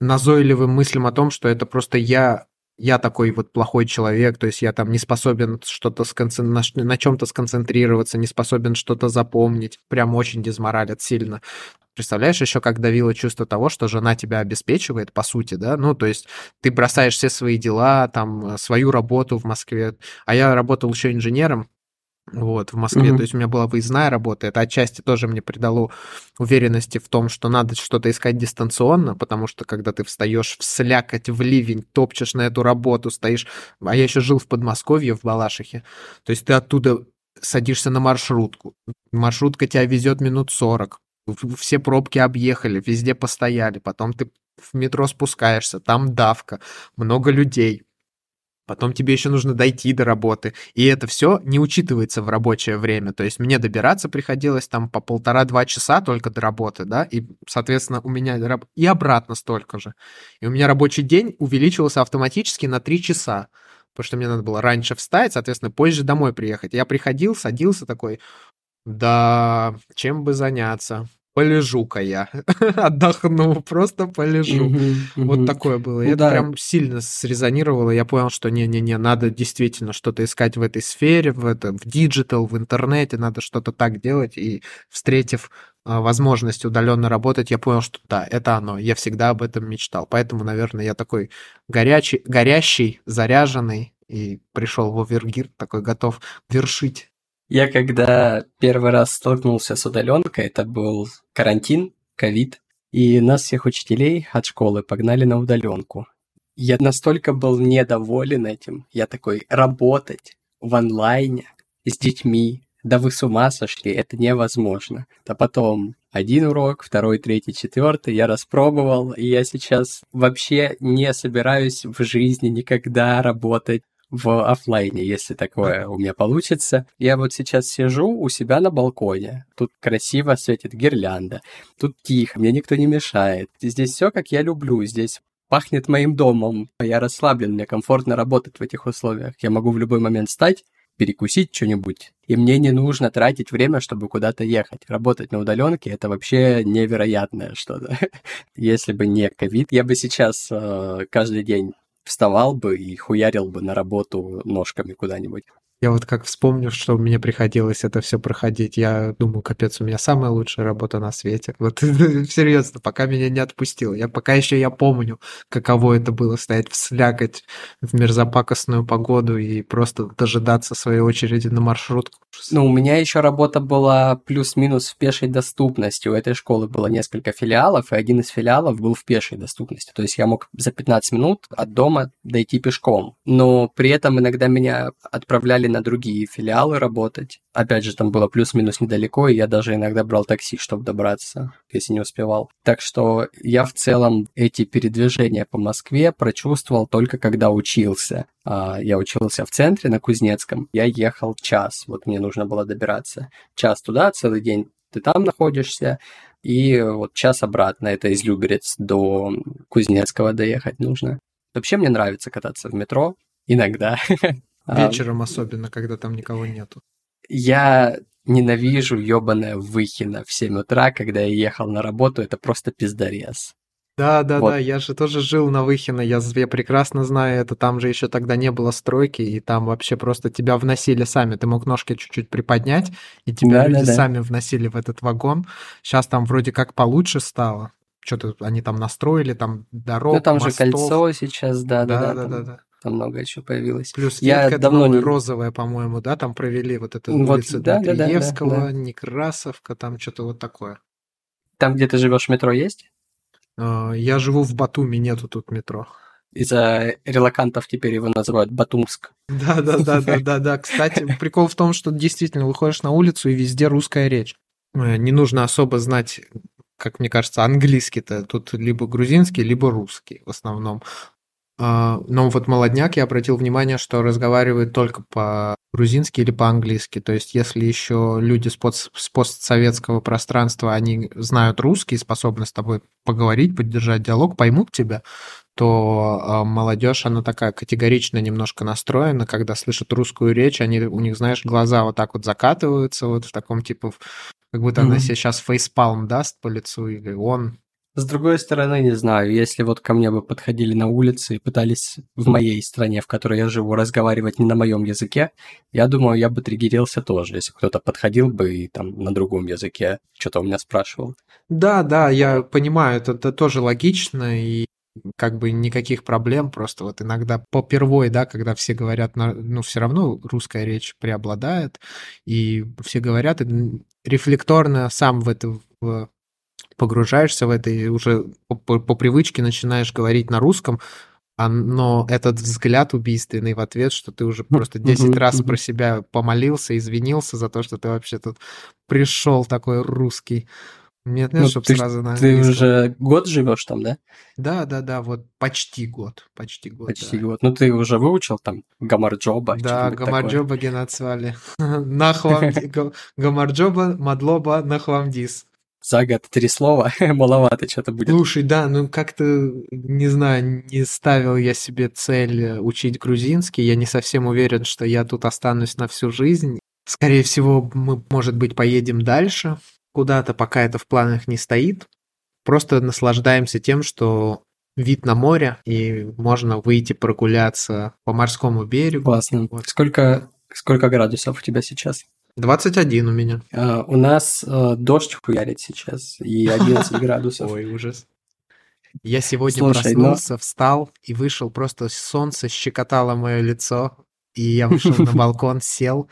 назойливым мыслям о том, что это просто я я такой вот плохой человек, то есть я там не способен что-то сконцен... на, на чем-то сконцентрироваться, не способен что-то запомнить. Прям очень дезморалит сильно. Представляешь, еще как давило чувство того, что жена тебя обеспечивает, по сути, да? Ну, то есть ты бросаешь все свои дела, там, свою работу в Москве. А я работал еще инженером, вот, в Москве. Mm-hmm. То есть у меня была выездная работа. Это отчасти тоже мне придало уверенности в том, что надо что-то искать дистанционно, потому что когда ты встаешь в слякоть, в ливень, топчешь на эту работу, стоишь... А я еще жил в Подмосковье, в Балашихе. То есть ты оттуда садишься на маршрутку. Маршрутка тебя везет минут 40. Все пробки объехали, везде постояли. Потом ты в метро спускаешься, там давка, много людей потом тебе еще нужно дойти до работы, и это все не учитывается в рабочее время, то есть мне добираться приходилось там по полтора-два часа только до работы, да, и, соответственно, у меня и обратно столько же. И у меня рабочий день увеличивался автоматически на три часа, потому что мне надо было раньше встать, соответственно, позже домой приехать. Я приходил, садился такой, да, чем бы заняться? Полежу-ка я, отдохну, просто полежу. Вот такое было. Ну, это да. прям сильно срезонировало. Я понял, что не-не-не, надо действительно что-то искать в этой сфере, в, этом, в digital, в интернете, надо что-то так делать. И встретив а, возможность удаленно работать, я понял, что да, это оно. Я всегда об этом мечтал. Поэтому, наверное, я такой горячий, горящий, заряженный и пришел в Овергир, такой готов вершить я когда первый раз столкнулся с удаленкой, это был карантин, ковид, и нас всех учителей от школы погнали на удаленку. Я настолько был недоволен этим. Я такой, работать в онлайне с детьми, да вы с ума сошли, это невозможно. А потом один урок, второй, третий, четвертый, я распробовал, и я сейчас вообще не собираюсь в жизни никогда работать в офлайне, если такое у меня получится. Я вот сейчас сижу у себя на балконе. Тут красиво светит гирлянда. Тут тихо, мне никто не мешает. Здесь все как я люблю. Здесь пахнет моим домом. Я расслаблен, мне комфортно работать в этих условиях. Я могу в любой момент встать, перекусить что-нибудь. И мне не нужно тратить время, чтобы куда-то ехать. Работать на удаленке это вообще невероятное что-то. Если бы не ковид, я бы сейчас э, каждый день вставал бы и хуярил бы на работу ножками куда-нибудь. Я вот как вспомню, что мне приходилось это все проходить, я думаю, капец, у меня самая лучшая работа на свете. Вот серьезно, пока меня не отпустило. Я пока еще я помню, каково это было стоять в слякоть в мерзопакостную погоду и просто дожидаться своей очереди на маршрутку. Ну, у меня еще работа была плюс-минус в пешей доступности. У этой школы было несколько филиалов, и один из филиалов был в пешей доступности. То есть я мог за 15 минут от дома дойти пешком. Но при этом иногда меня отправляли на другие филиалы работать. Опять же, там было плюс-минус недалеко, и я даже иногда брал такси, чтобы добраться, если не успевал. Так что я в целом эти передвижения по Москве прочувствовал только когда учился. А, я учился в центре на Кузнецком, я ехал час, вот мне нужно было добираться. Час туда, целый день ты там находишься, и вот час обратно, это из Люберец до Кузнецкого доехать нужно. Вообще мне нравится кататься в метро, иногда. А, Вечером особенно, когда там никого нету. Я ненавижу ёбаное Выхино в 7 утра, когда я ехал на работу, это просто пиздорез. Да, да, вот. да, я же тоже жил на Выхино, я, я прекрасно знаю это, там же еще тогда не было стройки, и там вообще просто тебя вносили сами, ты мог ножки чуть-чуть приподнять, и тебя да, люди да, да. сами вносили в этот вагон. Сейчас там вроде как получше стало, что-то они там настроили, там дорог, Ну там мостов. же кольцо сейчас, да, да, да, да, да, да. Там много чего появилось. Плюс я давно не розовая, по-моему, да, там провели вот это вот, улицы да, Дмитриевского, да, да, да. Некрасовка, там что-то вот такое. Там, где ты живешь, метро есть? А, я живу в Батуми, нету тут метро. Из-за релакантов теперь его называют Батумск. Да, да, да, да, да, да. Кстати, прикол в том, что действительно выходишь на улицу и везде русская речь. Э, не нужно особо знать, как мне кажется, английский-то. Тут либо грузинский, либо русский в основном. А, но вот молодняк, я обратил внимание, что разговаривает только по-грузински или по-английски. То есть, если еще люди с, под, с постсоветского пространства, они знают русский, способны с тобой поговорить, поддержать диалог, поймут тебя, то а, молодежь, она такая категорично немножко настроена, когда слышат русскую речь, они, у них, знаешь, глаза вот так вот закатываются, вот в таком типа, как будто mm-hmm. она себе сейчас фейспалм даст по лицу, или он с другой стороны, не знаю, если вот ко мне бы подходили на улице и пытались в моей стране, в которой я живу, разговаривать не на моем языке, я думаю, я бы триггерился тоже, если кто-то подходил бы и там на другом языке что-то у меня спрашивал. Да, да, я понимаю, это, это тоже логично, и как бы никаких проблем, просто вот иногда попервой, да, когда все говорят, ну, все равно русская речь преобладает, и все говорят, и рефлекторно сам в это погружаешься в это и уже по, по, привычке начинаешь говорить на русском, а, но этот взгляд убийственный в ответ, что ты уже просто 10 раз про себя помолился, извинился за то, что ты вообще тут пришел такой русский. Нет, нет, ну, чтобы сразу на Ты уже год живешь там, да? Да, да, да, вот почти год, почти год. Почти да. год. Ну ты уже выучил там Гамарджоба? Да, Гамарджоба генацвали. Нахвам Гамарджоба, Мадлоба, Нахвамдис за год три слова, маловато что-то будет. Слушай, да, ну как-то, не знаю, не ставил я себе цель э, учить грузинский. Я не совсем уверен, что я тут останусь на всю жизнь. Скорее всего, мы, может быть, поедем дальше куда-то, пока это в планах не стоит. Просто наслаждаемся тем, что вид на море, и можно выйти прогуляться по морскому берегу. Классно. Вот. Сколько, сколько градусов у тебя сейчас? 21 у меня. А, у нас а, дождь хуярит сейчас, и 11 градусов. Ой, ужас. Я сегодня Слушай, проснулся, но... встал и вышел, просто солнце щекотало мое лицо, и я вышел на балкон, сел,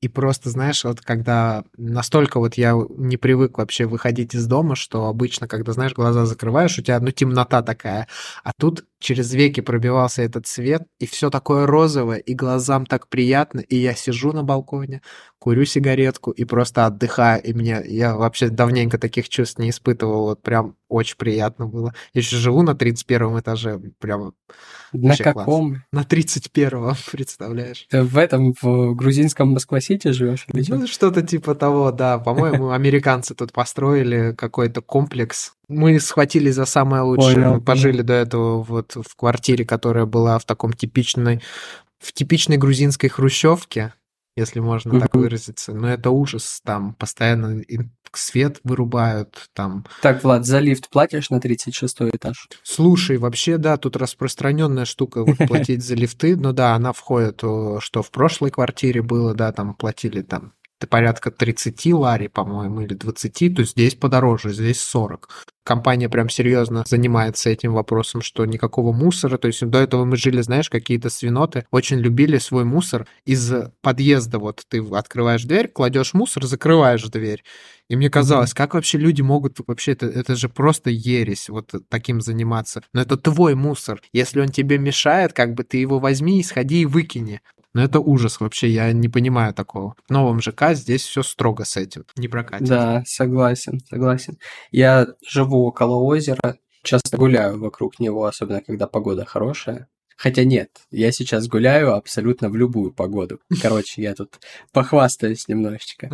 и просто, знаешь, вот когда настолько вот я не привык вообще выходить из дома, что обычно, когда, знаешь, глаза закрываешь, у тебя, ну, темнота такая, а тут через веки пробивался этот свет, и все такое розовое, и глазам так приятно, и я сижу на балконе, курю сигаретку и просто отдыхаю, и мне, я вообще давненько таких чувств не испытывал, вот прям очень приятно было. Я еще живу на 31 этаже, прям На каком? Класс. На 31 представляешь? Ты в этом, в грузинском Москва-Сити живешь? Ну, что-то типа того, да. По-моему, американцы тут построили какой-то комплекс мы схватили за самое лучшее. Понял. Мы пожили до этого вот в квартире, которая была в таком типичной, в типичной грузинской хрущевке, если можно так выразиться. Но это ужас, там постоянно свет вырубают, там... Так, Влад, за лифт платишь на 36 этаж? Слушай, вообще, да, тут распространенная штука вот, платить за лифты, но да, она входит, что в прошлой квартире было, да, там платили там порядка 30 лари, по-моему, или 20, то здесь подороже, здесь 40. Компания прям серьезно занимается этим вопросом, что никакого мусора, то есть до этого мы жили, знаешь, какие-то свиноты, очень любили свой мусор из подъезда, вот ты открываешь дверь, кладешь мусор, закрываешь дверь. И мне казалось, как вообще люди могут вообще, это, это же просто ересь, вот таким заниматься. Но это твой мусор. Если он тебе мешает, как бы ты его возьми, сходи и выкини. Но это ужас вообще, я не понимаю такого. В новом ЖК здесь все строго с этим, не прокатит. Да, согласен, согласен. Я живу около озера, часто гуляю вокруг него, особенно когда погода хорошая. Хотя нет, я сейчас гуляю абсолютно в любую погоду. Короче, я тут похвастаюсь немножечко.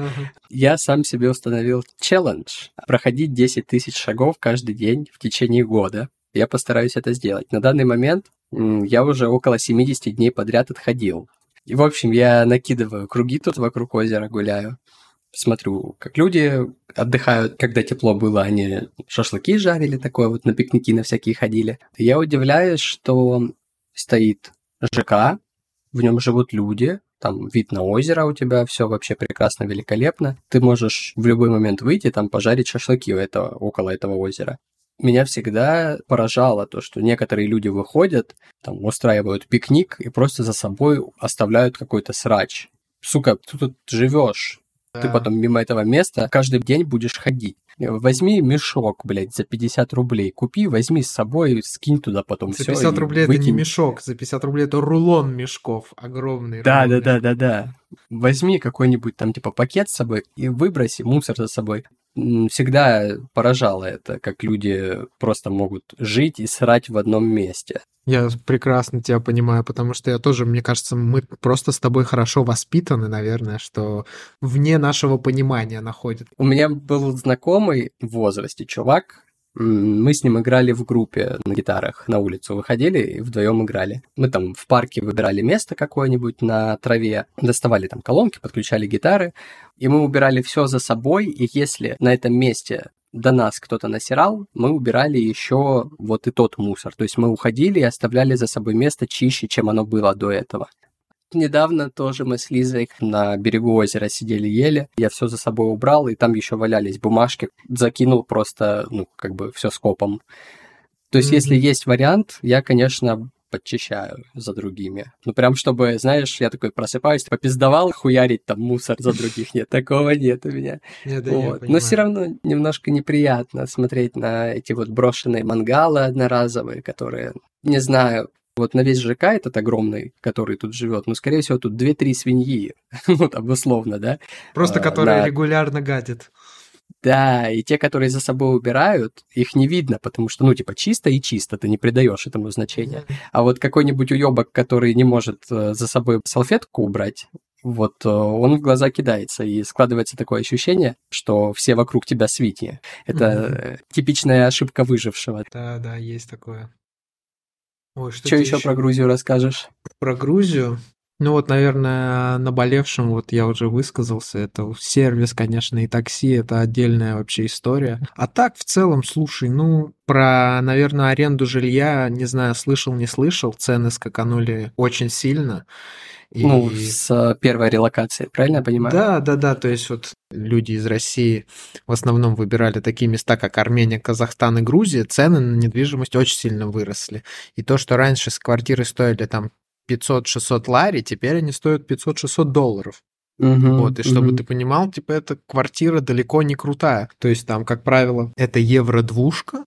Я сам себе установил челлендж проходить 10 тысяч шагов каждый день в течение года. Я постараюсь это сделать. На данный момент я уже около 70 дней подряд отходил. И, в общем, я накидываю круги тут вокруг озера, гуляю. Смотрю, как люди отдыхают, когда тепло было, они шашлыки жарили, такое вот на пикники на всякие ходили. Я удивляюсь, что стоит ЖК, в нем живут люди, там вид на озеро у тебя, все вообще прекрасно, великолепно. Ты можешь в любой момент выйти, там пожарить шашлыки у этого, около этого озера меня всегда поражало то, что некоторые люди выходят, там, устраивают пикник и просто за собой оставляют какой-то срач. Сука, ты тут живешь. Ты потом мимо этого места каждый день будешь ходить. Возьми мешок, блядь, за 50 рублей. Купи, возьми с собой, скинь туда потом За все. 50 рублей это не мешок, за 50 рублей это рулон мешков огромный. Да, рулонный. да, да, да, да. Возьми какой-нибудь там типа пакет с собой и выброси мусор за собой. Всегда поражало это, как люди просто могут жить и срать в одном месте. Я прекрасно тебя понимаю, потому что я тоже, мне кажется, мы просто с тобой хорошо воспитаны, наверное, что вне нашего понимания находит. У меня был знакомый в возрасте чувак, мы с ним играли в группе на гитарах, на улицу выходили и вдвоем играли. Мы там в парке выбирали место какое-нибудь на траве, доставали там колонки, подключали гитары, и мы убирали все за собой, и если на этом месте до нас кто-то насирал, мы убирали еще вот и тот мусор. То есть мы уходили и оставляли за собой место чище, чем оно было до этого. Недавно тоже мы с Лизой на берегу озера сидели ели. Я все за собой убрал, и там еще валялись бумажки. Закинул просто, ну, как бы все скопом. То есть, если Мгм. есть вариант, я, конечно, подчищаю за другими. Ну, прям чтобы, знаешь, я такой просыпаюсь, попиздовал хуярить там мусор за других. Нет, такого нет у меня. Нет, да, Вот. Но все равно немножко неприятно смотреть на эти вот брошенные мангалы одноразовые, которые, не знаю, вот на весь ЖК этот огромный, который тут живет, ну, скорее всего, тут 2-3 свиньи, ну, там, условно, да? Просто а, который на- регулярно гадит. Да, и те, которые за собой убирают, их не видно, потому что, ну, типа, чисто и чисто, ты не придаешь этому значения. А вот какой-нибудь уебок, который не может э, за собой салфетку убрать, вот э, он в глаза кидается, и складывается такое ощущение, что все вокруг тебя свиньи. Это э, типичная ошибка выжившего. Да, да, есть такое. Ой, что Что еще про Грузию расскажешь? Про Грузию? Ну вот, наверное, о наболевшем вот я уже высказался. Это сервис, конечно, и такси, это отдельная вообще история. А так, в целом, слушай, ну, про, наверное, аренду жилья, не знаю, слышал, не слышал, цены скаканули очень сильно. И... Ну, с э, первой релокации, правильно я понимаю? Да, да, да, то есть вот люди из России в основном выбирали такие места, как Армения, Казахстан и Грузия, цены на недвижимость очень сильно выросли. И то, что раньше с квартиры стоили там 500-600 лари, теперь они стоят 500-600 долларов. Мгм, Вот, и чтобы мгм. ты понимал, типа, эта квартира далеко не крутая. То есть там, как правило, это евро-двушка,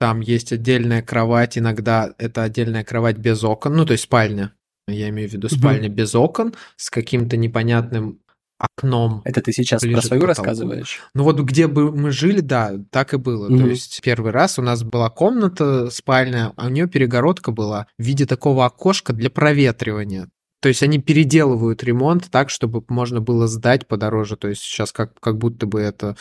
там есть отдельная кровать, иногда это отдельная кровать без окон, ну, то есть спальня. Я имею в виду спальня без окон, с каким-то непонятным окном. Это ты сейчас про свою рассказываешь? Ну вот где бы мы жили, да, так и было. То Мгм. есть первый раз у нас была комната спальня, а у нее перегородка была в виде такого окошка для проветривания. То есть они переделывают ремонт так, чтобы можно было сдать подороже. То есть сейчас как, как будто бы это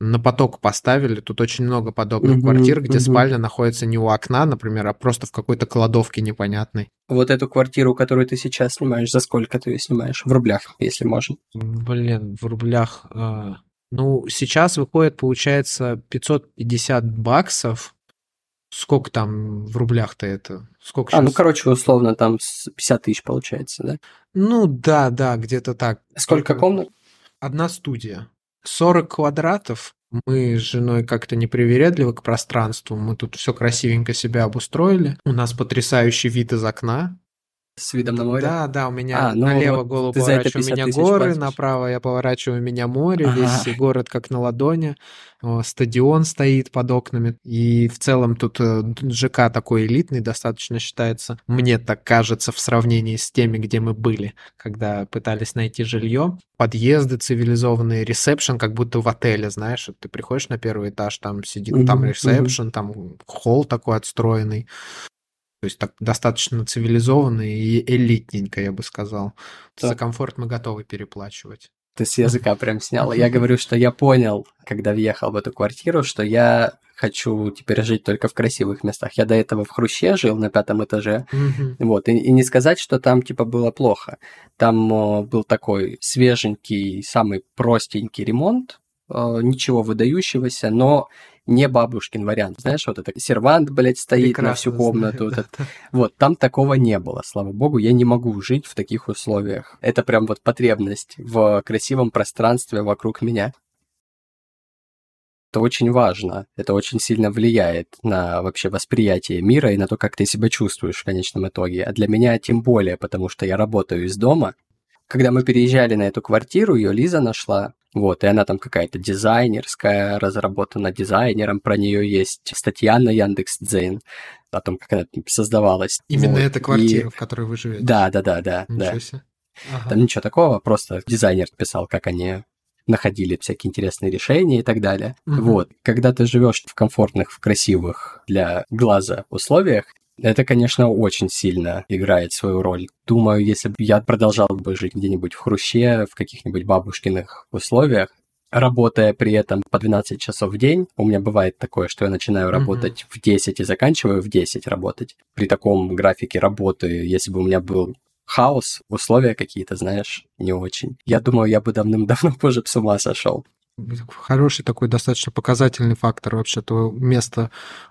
на поток поставили. Тут очень много подобных Мгм, квартир, где мгм. спальня находится не у окна, например, а просто в какой-то кладовке непонятной. Вот эту квартиру, которую ты сейчас снимаешь, за сколько ты ее снимаешь? В рублях, если можно. Блин, в рублях. а, Ну, сейчас выходит, получается, 550 баксов. Сколько там в рублях-то это? Сколько А, ну, щас? короче, условно, там с 50 тысяч получается, да? Ну, да, да, где-то так. Сколько комнат? Одна студия. 40 квадратов. Мы с женой как-то непривередливы к пространству. Мы тут все красивенько себя обустроили. У нас потрясающий вид из окна. С видом на море? Да, да, у меня А, ну налево вот голову поворачиваю, у 50 меня горы, платишь. направо я поворачиваю, у меня море, Ага. весь город как на ладони, стадион стоит под окнами, и в целом тут э, ЖК такой элитный достаточно считается, мне так кажется, в сравнении с теми, где мы были, когда пытались найти жилье. Подъезды цивилизованные, ресепшн, как будто в отеле, знаешь, ты приходишь на первый этаж, там сидит, там Мгм, ресепшн, там холл такой отстроенный, то есть так достаточно цивилизованно и элитненько, я бы сказал. За Так. комфорт мы готовы переплачивать. Ты с языка прям снял. Я говорю, что я понял, когда въехал в эту квартиру, что я хочу теперь жить только в красивых местах. Я до этого в Хруще жил на пятом этаже. Мгм. Вот, и, и не сказать, что там типа было плохо. Там э, был такой свеженький, самый простенький ремонт, э, ничего выдающегося, но не бабушкин вариант. Знаешь, вот это сервант, блядь, стоит на всю Прекрасно комнату. знаю, да, да. Вот, там такого не было, слава богу. Я не могу жить в таких условиях. Это прям вот потребность в красивом пространстве вокруг меня. Это очень важно. Это очень сильно влияет на вообще восприятие мира и на то, как ты себя чувствуешь в конечном итоге. А для меня тем более, потому что я работаю из дома. Когда мы переезжали на эту квартиру, ее Лиза нашла, вот, и она там какая-то дизайнерская, разработана дизайнером, про нее есть статья на Яндекс.Дзен о том, как она создавалась. Именно вот. эта квартира, и... в которой вы живете? Да, да, да, да. Ничего да. Себе. Ага. Там ничего такого, просто дизайнер писал, как они находили всякие интересные решения и так далее. Угу. Вот, когда ты живешь в комфортных, в красивых для глаза условиях, это, конечно, очень сильно играет свою роль. Думаю, если бы я продолжал бы жить где-нибудь в Хруще, в каких-нибудь бабушкиных условиях, работая при этом по 12 часов в день, у меня бывает такое, что я начинаю работать mm-hmm. в 10 и заканчиваю в 10 работать. При таком графике работы, если бы у меня был хаос, условия какие-то, знаешь, не очень. Я думаю, я бы давным-давно позже с ума сошел хороший такой достаточно показательный фактор вообще то место,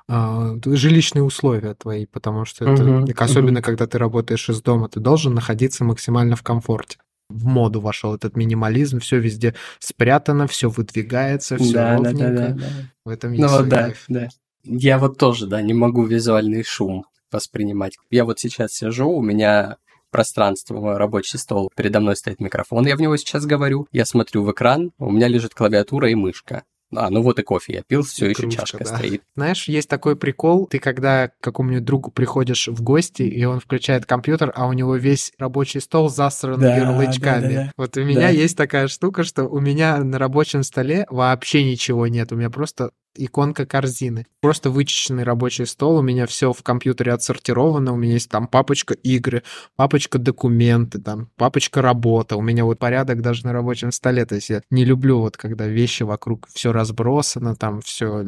э, жилищные условия твои, потому что это, uh-huh, особенно uh-huh. когда ты работаешь из дома, ты должен находиться максимально в комфорте. В моду вошел этот минимализм, все везде спрятано, все выдвигается, все да, ровненько. Да, да, да, да. В этом есть ну, да, да. Я вот тоже, да, не могу визуальный шум воспринимать. Я вот сейчас сижу, у меня пространство, мой рабочий стол. Передо мной стоит микрофон, я в него сейчас говорю. Я смотрю в экран, у меня лежит клавиатура и мышка. А, ну вот и кофе я пил, все еще чашка да. стоит. Знаешь, есть такой прикол, ты когда к какому-нибудь другу приходишь в гости, и он включает компьютер, а у него весь рабочий стол засран да, ярлычками. Да, да, да. Вот у меня да. есть такая штука, что у меня на рабочем столе вообще ничего нет, у меня просто иконка корзины. Просто вычищенный рабочий стол, у меня все в компьютере отсортировано, у меня есть там папочка игры, папочка документы, там папочка работа, у меня вот порядок даже на рабочем столе, то есть я не люблю вот когда вещи вокруг все разбросано, там все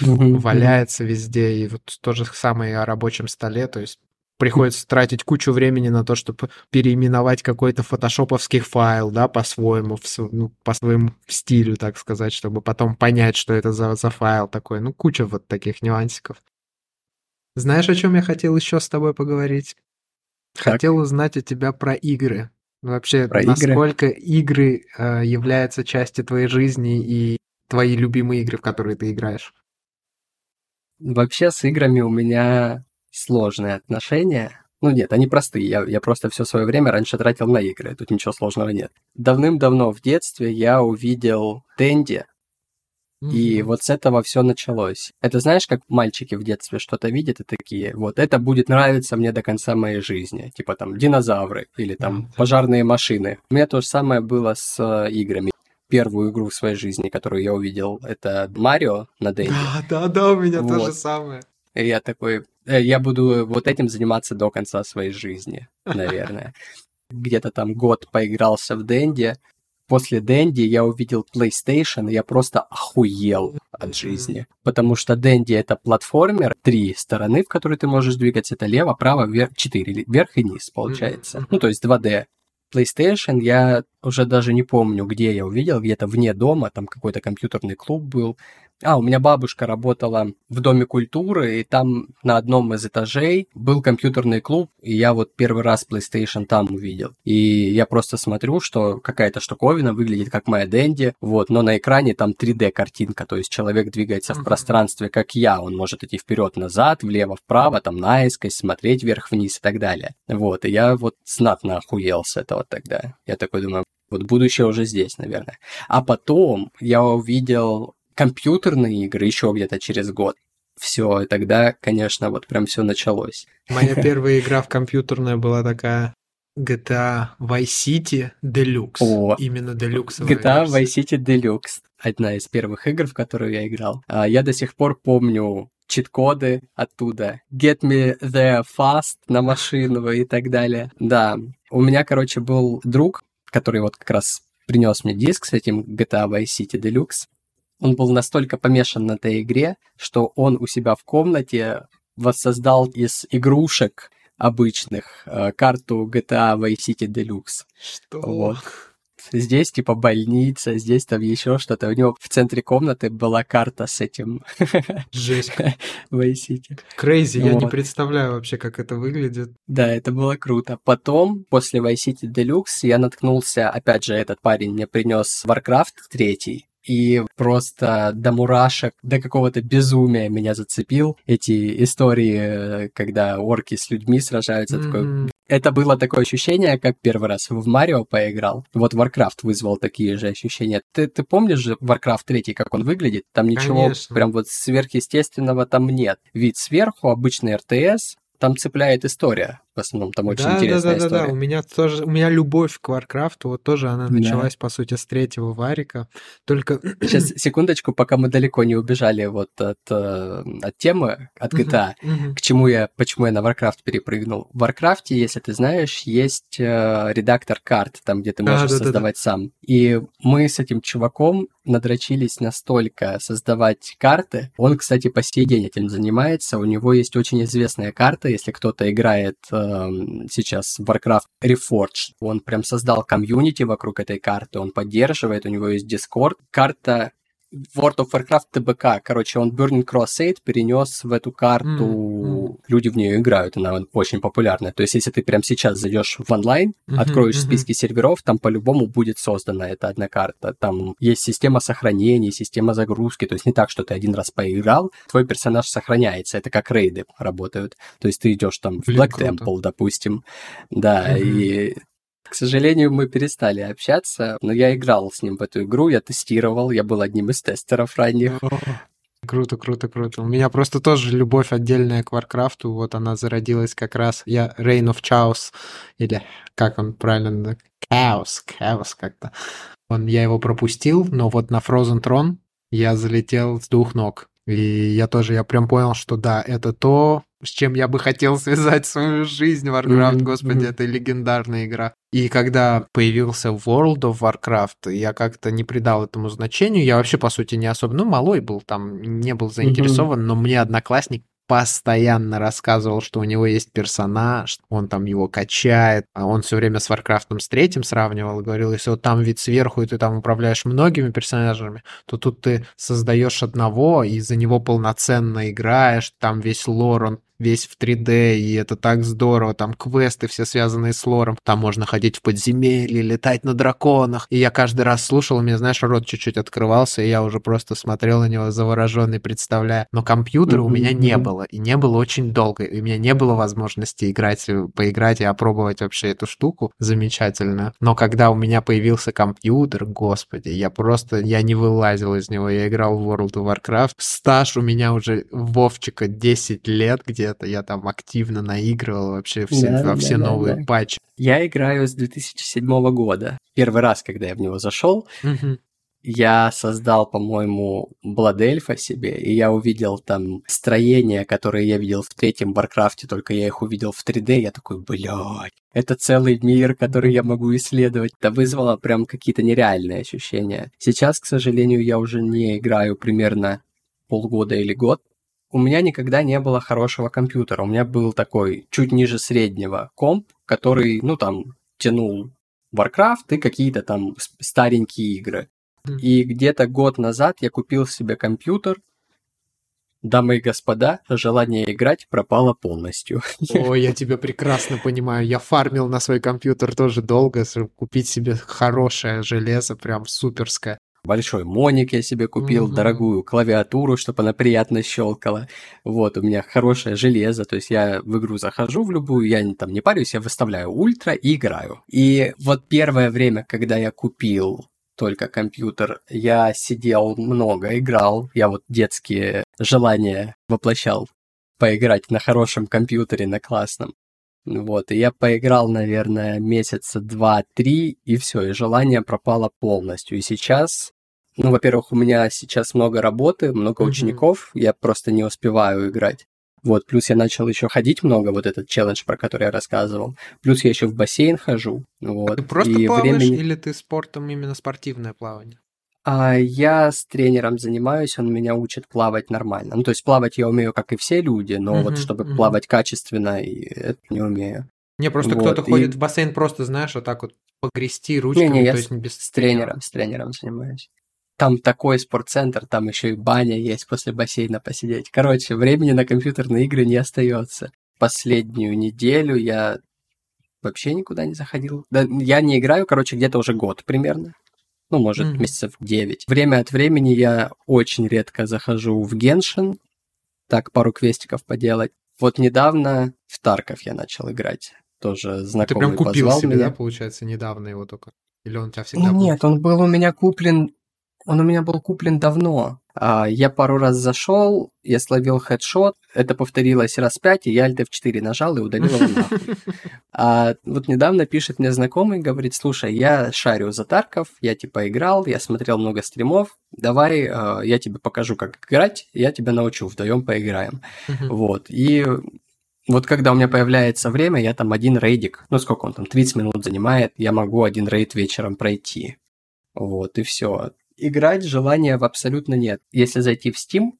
валяется везде, и вот то же самое и о рабочем столе, то есть приходится тратить кучу времени на то, чтобы переименовать какой-то фотошоповский файл, да, по-своему, ну, по своему стилю, так сказать, чтобы потом понять, что это за, за файл такой. Ну, куча вот таких нюансиков. Знаешь, о чем я хотел еще с тобой поговорить? Так. Хотел узнать у тебя про игры. Вообще, про насколько игры, игры э, являются частью твоей жизни и твои любимые игры, в которые ты играешь? Вообще с играми у меня сложные отношения. Ну нет, они простые. Я, я просто все свое время раньше тратил на игры. Тут ничего сложного нет. Давным-давно в детстве я увидел Дэнди. Mm-hmm. И вот с этого все началось. Это знаешь, как мальчики в детстве что-то видят и такие, вот это будет нравиться мне до конца моей жизни. Типа там динозавры или там mm-hmm. пожарные машины. У меня то же самое было с э, играми первую игру в своей жизни, которую я увидел, это Марио на Дэнди. Да, да, да, у меня вот. то же самое. И я такой, я буду вот этим заниматься до конца своей жизни, наверное. Где-то там год поигрался в Дэнди. После Дэнди я увидел PlayStation, и я просто охуел от жизни. Потому что Дэнди это платформер, три стороны, в которые ты можешь двигаться. Это лево, право, вверх, четыре, вверх и низ, получается. Ну, то есть 2D. PlayStation я уже даже не помню, где я увидел, где-то вне дома, там какой-то компьютерный клуб был, а, у меня бабушка работала в Доме культуры, и там на одном из этажей был компьютерный клуб, и я вот первый раз PlayStation там увидел. И я просто смотрю, что какая-то штуковина выглядит как моя Дэнди, вот, но на экране там 3D-картинка, то есть человек двигается в пространстве, как я, он может идти вперед-назад, влево-вправо, там наискось, смотреть вверх-вниз и так далее. Вот, и я вот знатно охуел с этого тогда. Я такой думаю, вот будущее уже здесь, наверное. А потом я увидел компьютерные игры еще где-то через год. Все, и тогда, конечно, вот прям все началось. Моя первая игра в компьютерная была такая GTA Vice City Deluxe. О, Именно Deluxe. GTA Vice City Deluxe. Одна из первых игр, в которую я играл. А, я до сих пор помню чит-коды оттуда. Get me there fast на машину и так далее. Да, у меня, короче, был друг, который вот как раз принес мне диск с этим GTA Vice City Deluxe он был настолько помешан на этой игре, что он у себя в комнате воссоздал из игрушек обычных э, карту GTA Vice City Deluxe. Что? Вот. Здесь типа больница, здесь там еще что-то. У него в центре комнаты была карта с этим. Жесть. Vice City. Крейзи, вот. я не представляю вообще, как это выглядит. Да, это было круто. Потом, после Vice City Deluxe, я наткнулся, опять же, этот парень мне принес Warcraft 3, и просто до мурашек, до какого-то безумия меня зацепил. Эти истории, когда орки с людьми сражаются, mm-hmm. такой Это было такое ощущение, как первый раз в Марио поиграл. Вот Warcraft вызвал такие же ощущения. Ты, ты помнишь же Warcraft 3, как он выглядит? Там ничего Конечно. прям вот сверхъестественного там нет. Вид сверху, обычный РТС, там цепляет история. В основном там очень да, интересная да, да, история. да, да. У меня тоже, у меня любовь к Варкрафту, вот тоже она Да. началась, по сути, с третьего варика. Только Сейчас, секундочку, пока мы далеко не убежали вот от, э, от темы, от GTA. Мгм. К чему я, почему я на Warcraft перепрыгнул? В Warcraft, если ты знаешь, есть э, редактор карт, там, где ты А, можешь да-да-да. создавать сам. И мы с этим чуваком надрочились настолько создавать карты. Он, кстати, по сей день этим занимается. У него есть очень известная карта, если кто-то играет эм, сейчас в Warcraft Reforged. Он прям создал комьюнити вокруг этой карты, он поддерживает, у него есть Discord. Карта World of Warcraft ТБК. Короче, он Burning Crusade перенес в эту карту. М. Люди в нее играют, она очень популярная. То есть, если ты прямо сейчас зайдешь в онлайн, Мгм, откроешь мгм. списки серверов, там по-любому будет создана эта одна карта. Там есть система сохранения, система загрузки. То есть, не так, что ты один раз поиграл, твой персонаж сохраняется. Это как рейды работают. То есть, ты идешь там в Блин, Black круто. Temple, допустим. Да, Мгм. и к сожалению, мы перестали общаться, но я играл с ним в эту игру, я тестировал, я был одним из тестеров ранних. Круто, круто, круто. У меня просто тоже любовь отдельная к Варкрафту. Вот она зародилась как раз. Я Reign of Chaos, или как он правильно, Chaos, Chaos как-то. Он, я его пропустил, но вот на Frozen Throne я залетел с двух ног. И я тоже, я прям понял, что да, это то, с чем я бы хотел связать свою жизнь. Warcraft, Мгм, господи, мгм. это легендарная игра. И когда появился World of Warcraft, я как-то не придал этому значению. Я вообще, по сути, не особо, ну, малой был там, не был заинтересован, но мне одноклассник постоянно рассказывал, что у него есть персонаж, он там его качает, а он все время с Варкрафтом с третьим сравнивал и говорил, если вот там вид сверху, и ты там управляешь многими персонажами, то тут ты создаешь одного, и за него полноценно играешь, там весь лор, он весь в 3D, и это так здорово, там квесты все связанные с лором, там можно ходить в подземелье, летать на драконах, и я каждый раз слушал, у меня, знаешь, рот чуть-чуть открывался, и я уже просто смотрел на него завороженный, представляя, но компьютера у меня не было, и не было очень долго, и у меня не было возможности играть, поиграть и опробовать вообще эту штуку замечательно, но когда у меня появился компьютер, господи, я просто, я не вылазил из него, я играл в World of Warcraft, стаж у меня уже Вовчика 10 лет где-то, я там активно наигрывал вообще все, Да, во все да, новые да. патчи. Я играю с 2007 года. Первый раз, когда я в него зашел, я создал, по-моему, Бладельфа себе, и я увидел там строения, которые я видел в третьем Варкрафте, только я их увидел в 3D, я такой, блядь, это целый мир, который я могу исследовать. Это вызвало прям какие-то нереальные ощущения. Сейчас, к сожалению, я уже не играю примерно полгода или год. У меня никогда не было хорошего компьютера. У меня был такой чуть ниже среднего комп, который, ну, там, тянул Warcraft и какие-то там старенькие игры. И где-то год назад я купил себе компьютер. Дамы и господа, желание играть пропало полностью. Ой, я тебя прекрасно понимаю. Я фармил на свой компьютер тоже долго, чтобы купить себе хорошее железо, прям суперское. Большой моник я себе купил, Мгм. дорогую клавиатуру, чтобы она приятно щелкала. Вот, у меня хорошее железо, то есть я в игру захожу в любую, я там не парюсь, я выставляю ультра и играю. И вот первое время, когда я купил только компьютер, я сидел много, играл, я вот детские желания воплощал поиграть на хорошем компьютере, на классном. Вот, и я поиграл, наверное, месяца два-три, и все, и желание пропало полностью. И сейчас, ну, во-первых, у меня сейчас много работы, много Мгм. учеников, я просто не успеваю играть. Вот, плюс я начал еще ходить много, вот этот челлендж, про который я рассказывал. Плюс я еще в бассейн хожу. Вот, Ты просто и плаваешь времени- или ты спортом именно спортивное плавание? А я с тренером занимаюсь, он меня учит плавать нормально. Ну, то есть плавать я умею, как и все люди, но Мгм, вот чтобы мгм. плавать качественно, и это не умею. Не, просто Вот, кто-то и- ходит в бассейн просто, знаешь, вот так вот погрести ручками, Не-не, я то есть не без с тренером, с тренером занимаюсь. Там такой спортцентр, там еще и баня есть после бассейна посидеть. Короче, времени на компьютерные игры не остается. Последнюю неделю я вообще никуда не заходил. Да, я не играю, короче, где-то уже год примерно. Ну, может, Мгм. месяцев 9. Время от времени я очень редко захожу в Геншин, так пару квестиков поделать. Вот недавно в Тарков я начал играть. тоже знакомый Ты прям купил позвал себе, меня. да, получается, недавно его только? Или он у тебя всегда Ну, был? нет, он был у меня куплен, он у меня был куплен давно. А, я пару раз зашел, я словил хедшот, это повторилось раз пять, и я Alt F4 нажал и удалил его нахуй. А вот недавно пишет мне знакомый, говорит, слушай, я шарю за Тарков, я типа играл, я смотрел много стримов, давай э, я тебе покажу, как играть, я тебя научу, вдвоем поиграем. Вот, и вот когда у меня появляется время, я там один рейдик, ну сколько он там, 30 минут занимает, я могу один рейд вечером пройти. Вот, и все. Играть желания в абсолютно нет. Если зайти в Steam,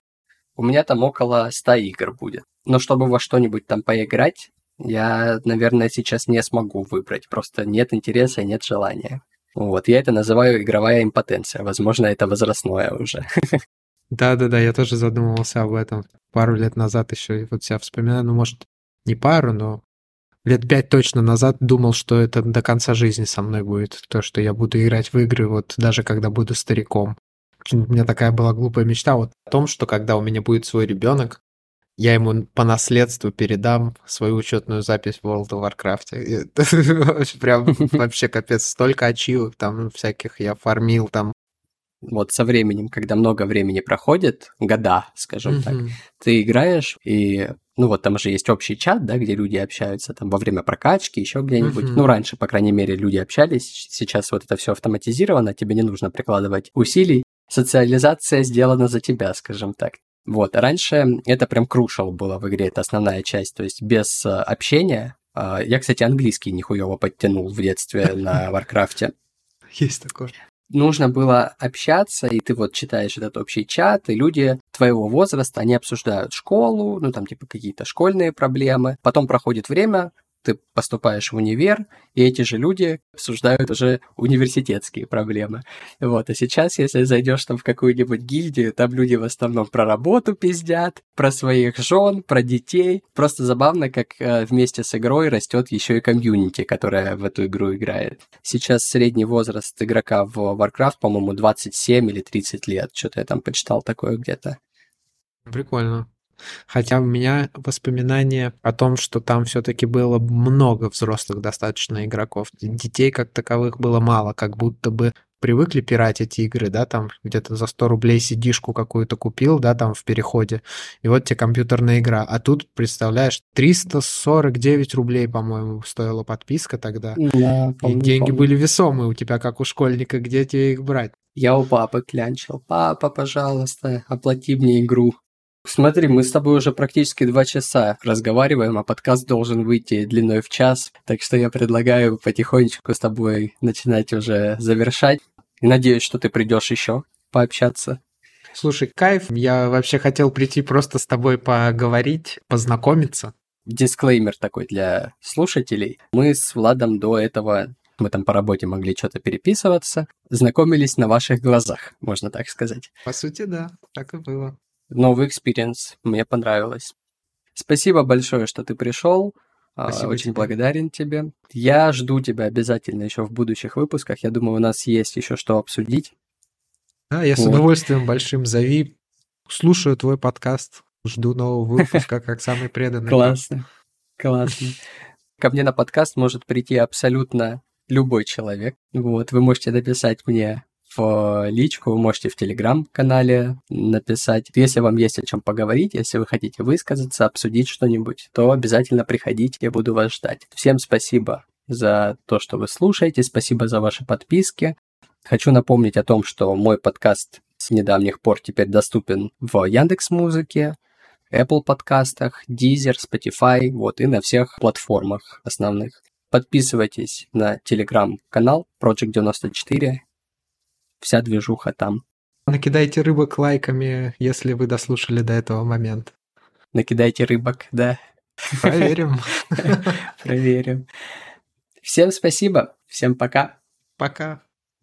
у меня там около 100 игр будет. Но чтобы во что-нибудь там поиграть, я, наверное, сейчас не смогу выбрать. Просто нет интереса нет желания. Вот, я это называю игровая импотенция. Возможно, это возрастное уже. Да-да-да, я тоже задумывался об этом пару лет назад еще, вот себя вспоминаю, ну, может, не пару, но лет пять точно назад думал, что это до конца жизни со мной будет, то, что я буду играть в игры, вот даже когда буду стариком. У меня такая была глупая мечта вот о том, что когда у меня будет свой ребенок, я ему по наследству передам свою учетную запись в World of Warcraft. Прям вообще капец, столько ачивок там всяких я фармил там. Вот со временем, когда много времени проходит, года, скажем так, Мгм. ты играешь, и, ну вот там же есть общий чат, да, где люди общаются там во время прокачки, еще где-нибудь. Мгм. Ну, раньше, по крайней мере, люди общались, сейчас вот это все автоматизировано, тебе не нужно прикладывать усилий, социализация сделана за тебя, скажем так. Вот, а раньше это прям crucial было в игре, это основная часть, то есть без э, общения. а, Я, кстати, английский нихуево подтянул в детстве на Варкрафте Есть такое. Нужно было общаться, и ты вот читаешь этот общий чат, и люди твоего возраста, они обсуждают школу, ну там типа какие-то школьные проблемы. Потом проходит время, ты поступаешь в универ, и эти же люди обсуждают уже университетские проблемы. Вот, а сейчас, если зайдешь там в какую-нибудь гильдию, там люди в основном про работу пиздят, про своих жен, про детей. Просто забавно, как э, вместе с игрой растет еще и комьюнити, которая в эту игру играет. Сейчас средний возраст игрока в Warcraft, по-моему, 27 или 30 лет. Что-то я там почитал такое где-то. Прикольно. Хотя у меня воспоминания о том, что там все-таки было много взрослых достаточно игроков. Детей как таковых было мало, как будто бы привыкли пиратить игры, да, там где-то за 100 рублей сидишку какую-то купил, да, там в переходе, и вот тебе компьютерная игра. А тут, представляешь, 349 рублей, по-моему, стоила подписка тогда. Да, И деньги были весомые у тебя, как у школьника, где тебе их брать? Я у папы клянчил. Папа, пожалуйста, оплати мне игру. Смотри, мы с тобой уже практически два часа разговариваем, а подкаст должен выйти длиной в час, так что я предлагаю потихонечку с тобой начинать уже завершать. И надеюсь, что ты придешь еще пообщаться. Слушай, кайф. Я вообще хотел прийти просто с тобой поговорить, познакомиться. Дисклеймер такой для слушателей. Мы с Владом до этого, мы там по работе могли что-то переписываться, знакомились на ваших глазах, можно так сказать. По сути, да, так и было. Новый experience, мне понравилось. Спасибо большое, что ты пришел. А, Спасибо Очень тебе. благодарен тебе. Я жду тебя обязательно еще в будущих выпусках. Я думаю, у нас есть еще что обсудить. Да, я с Вот. удовольствием большим зови. Слушаю твой подкаст. Жду нового выпуска, как самый преданный. Классно. Классно. Ко мне на подкаст может прийти абсолютно любой человек. Вот, вы можете написать мне в личку, вы можете в телеграм-канале написать. Если вам есть о чем поговорить, если вы хотите высказаться, обсудить что-нибудь, то обязательно приходите, я буду вас ждать. Всем спасибо за то, что вы слушаете, спасибо за ваши подписки. Хочу напомнить о том, что мой подкаст с недавних пор теперь доступен в Яндекс Музыке, Apple подкастах, Deezer, Spotify, вот, и на всех платформах основных. Подписывайтесь на телеграм-канал Project 94. Вся движуха там. Накидайте рыбок лайками, если вы дослушали до этого момента. Накидайте рыбок, да, Проверим. проверим. Всем спасибо, всем пока. Пока.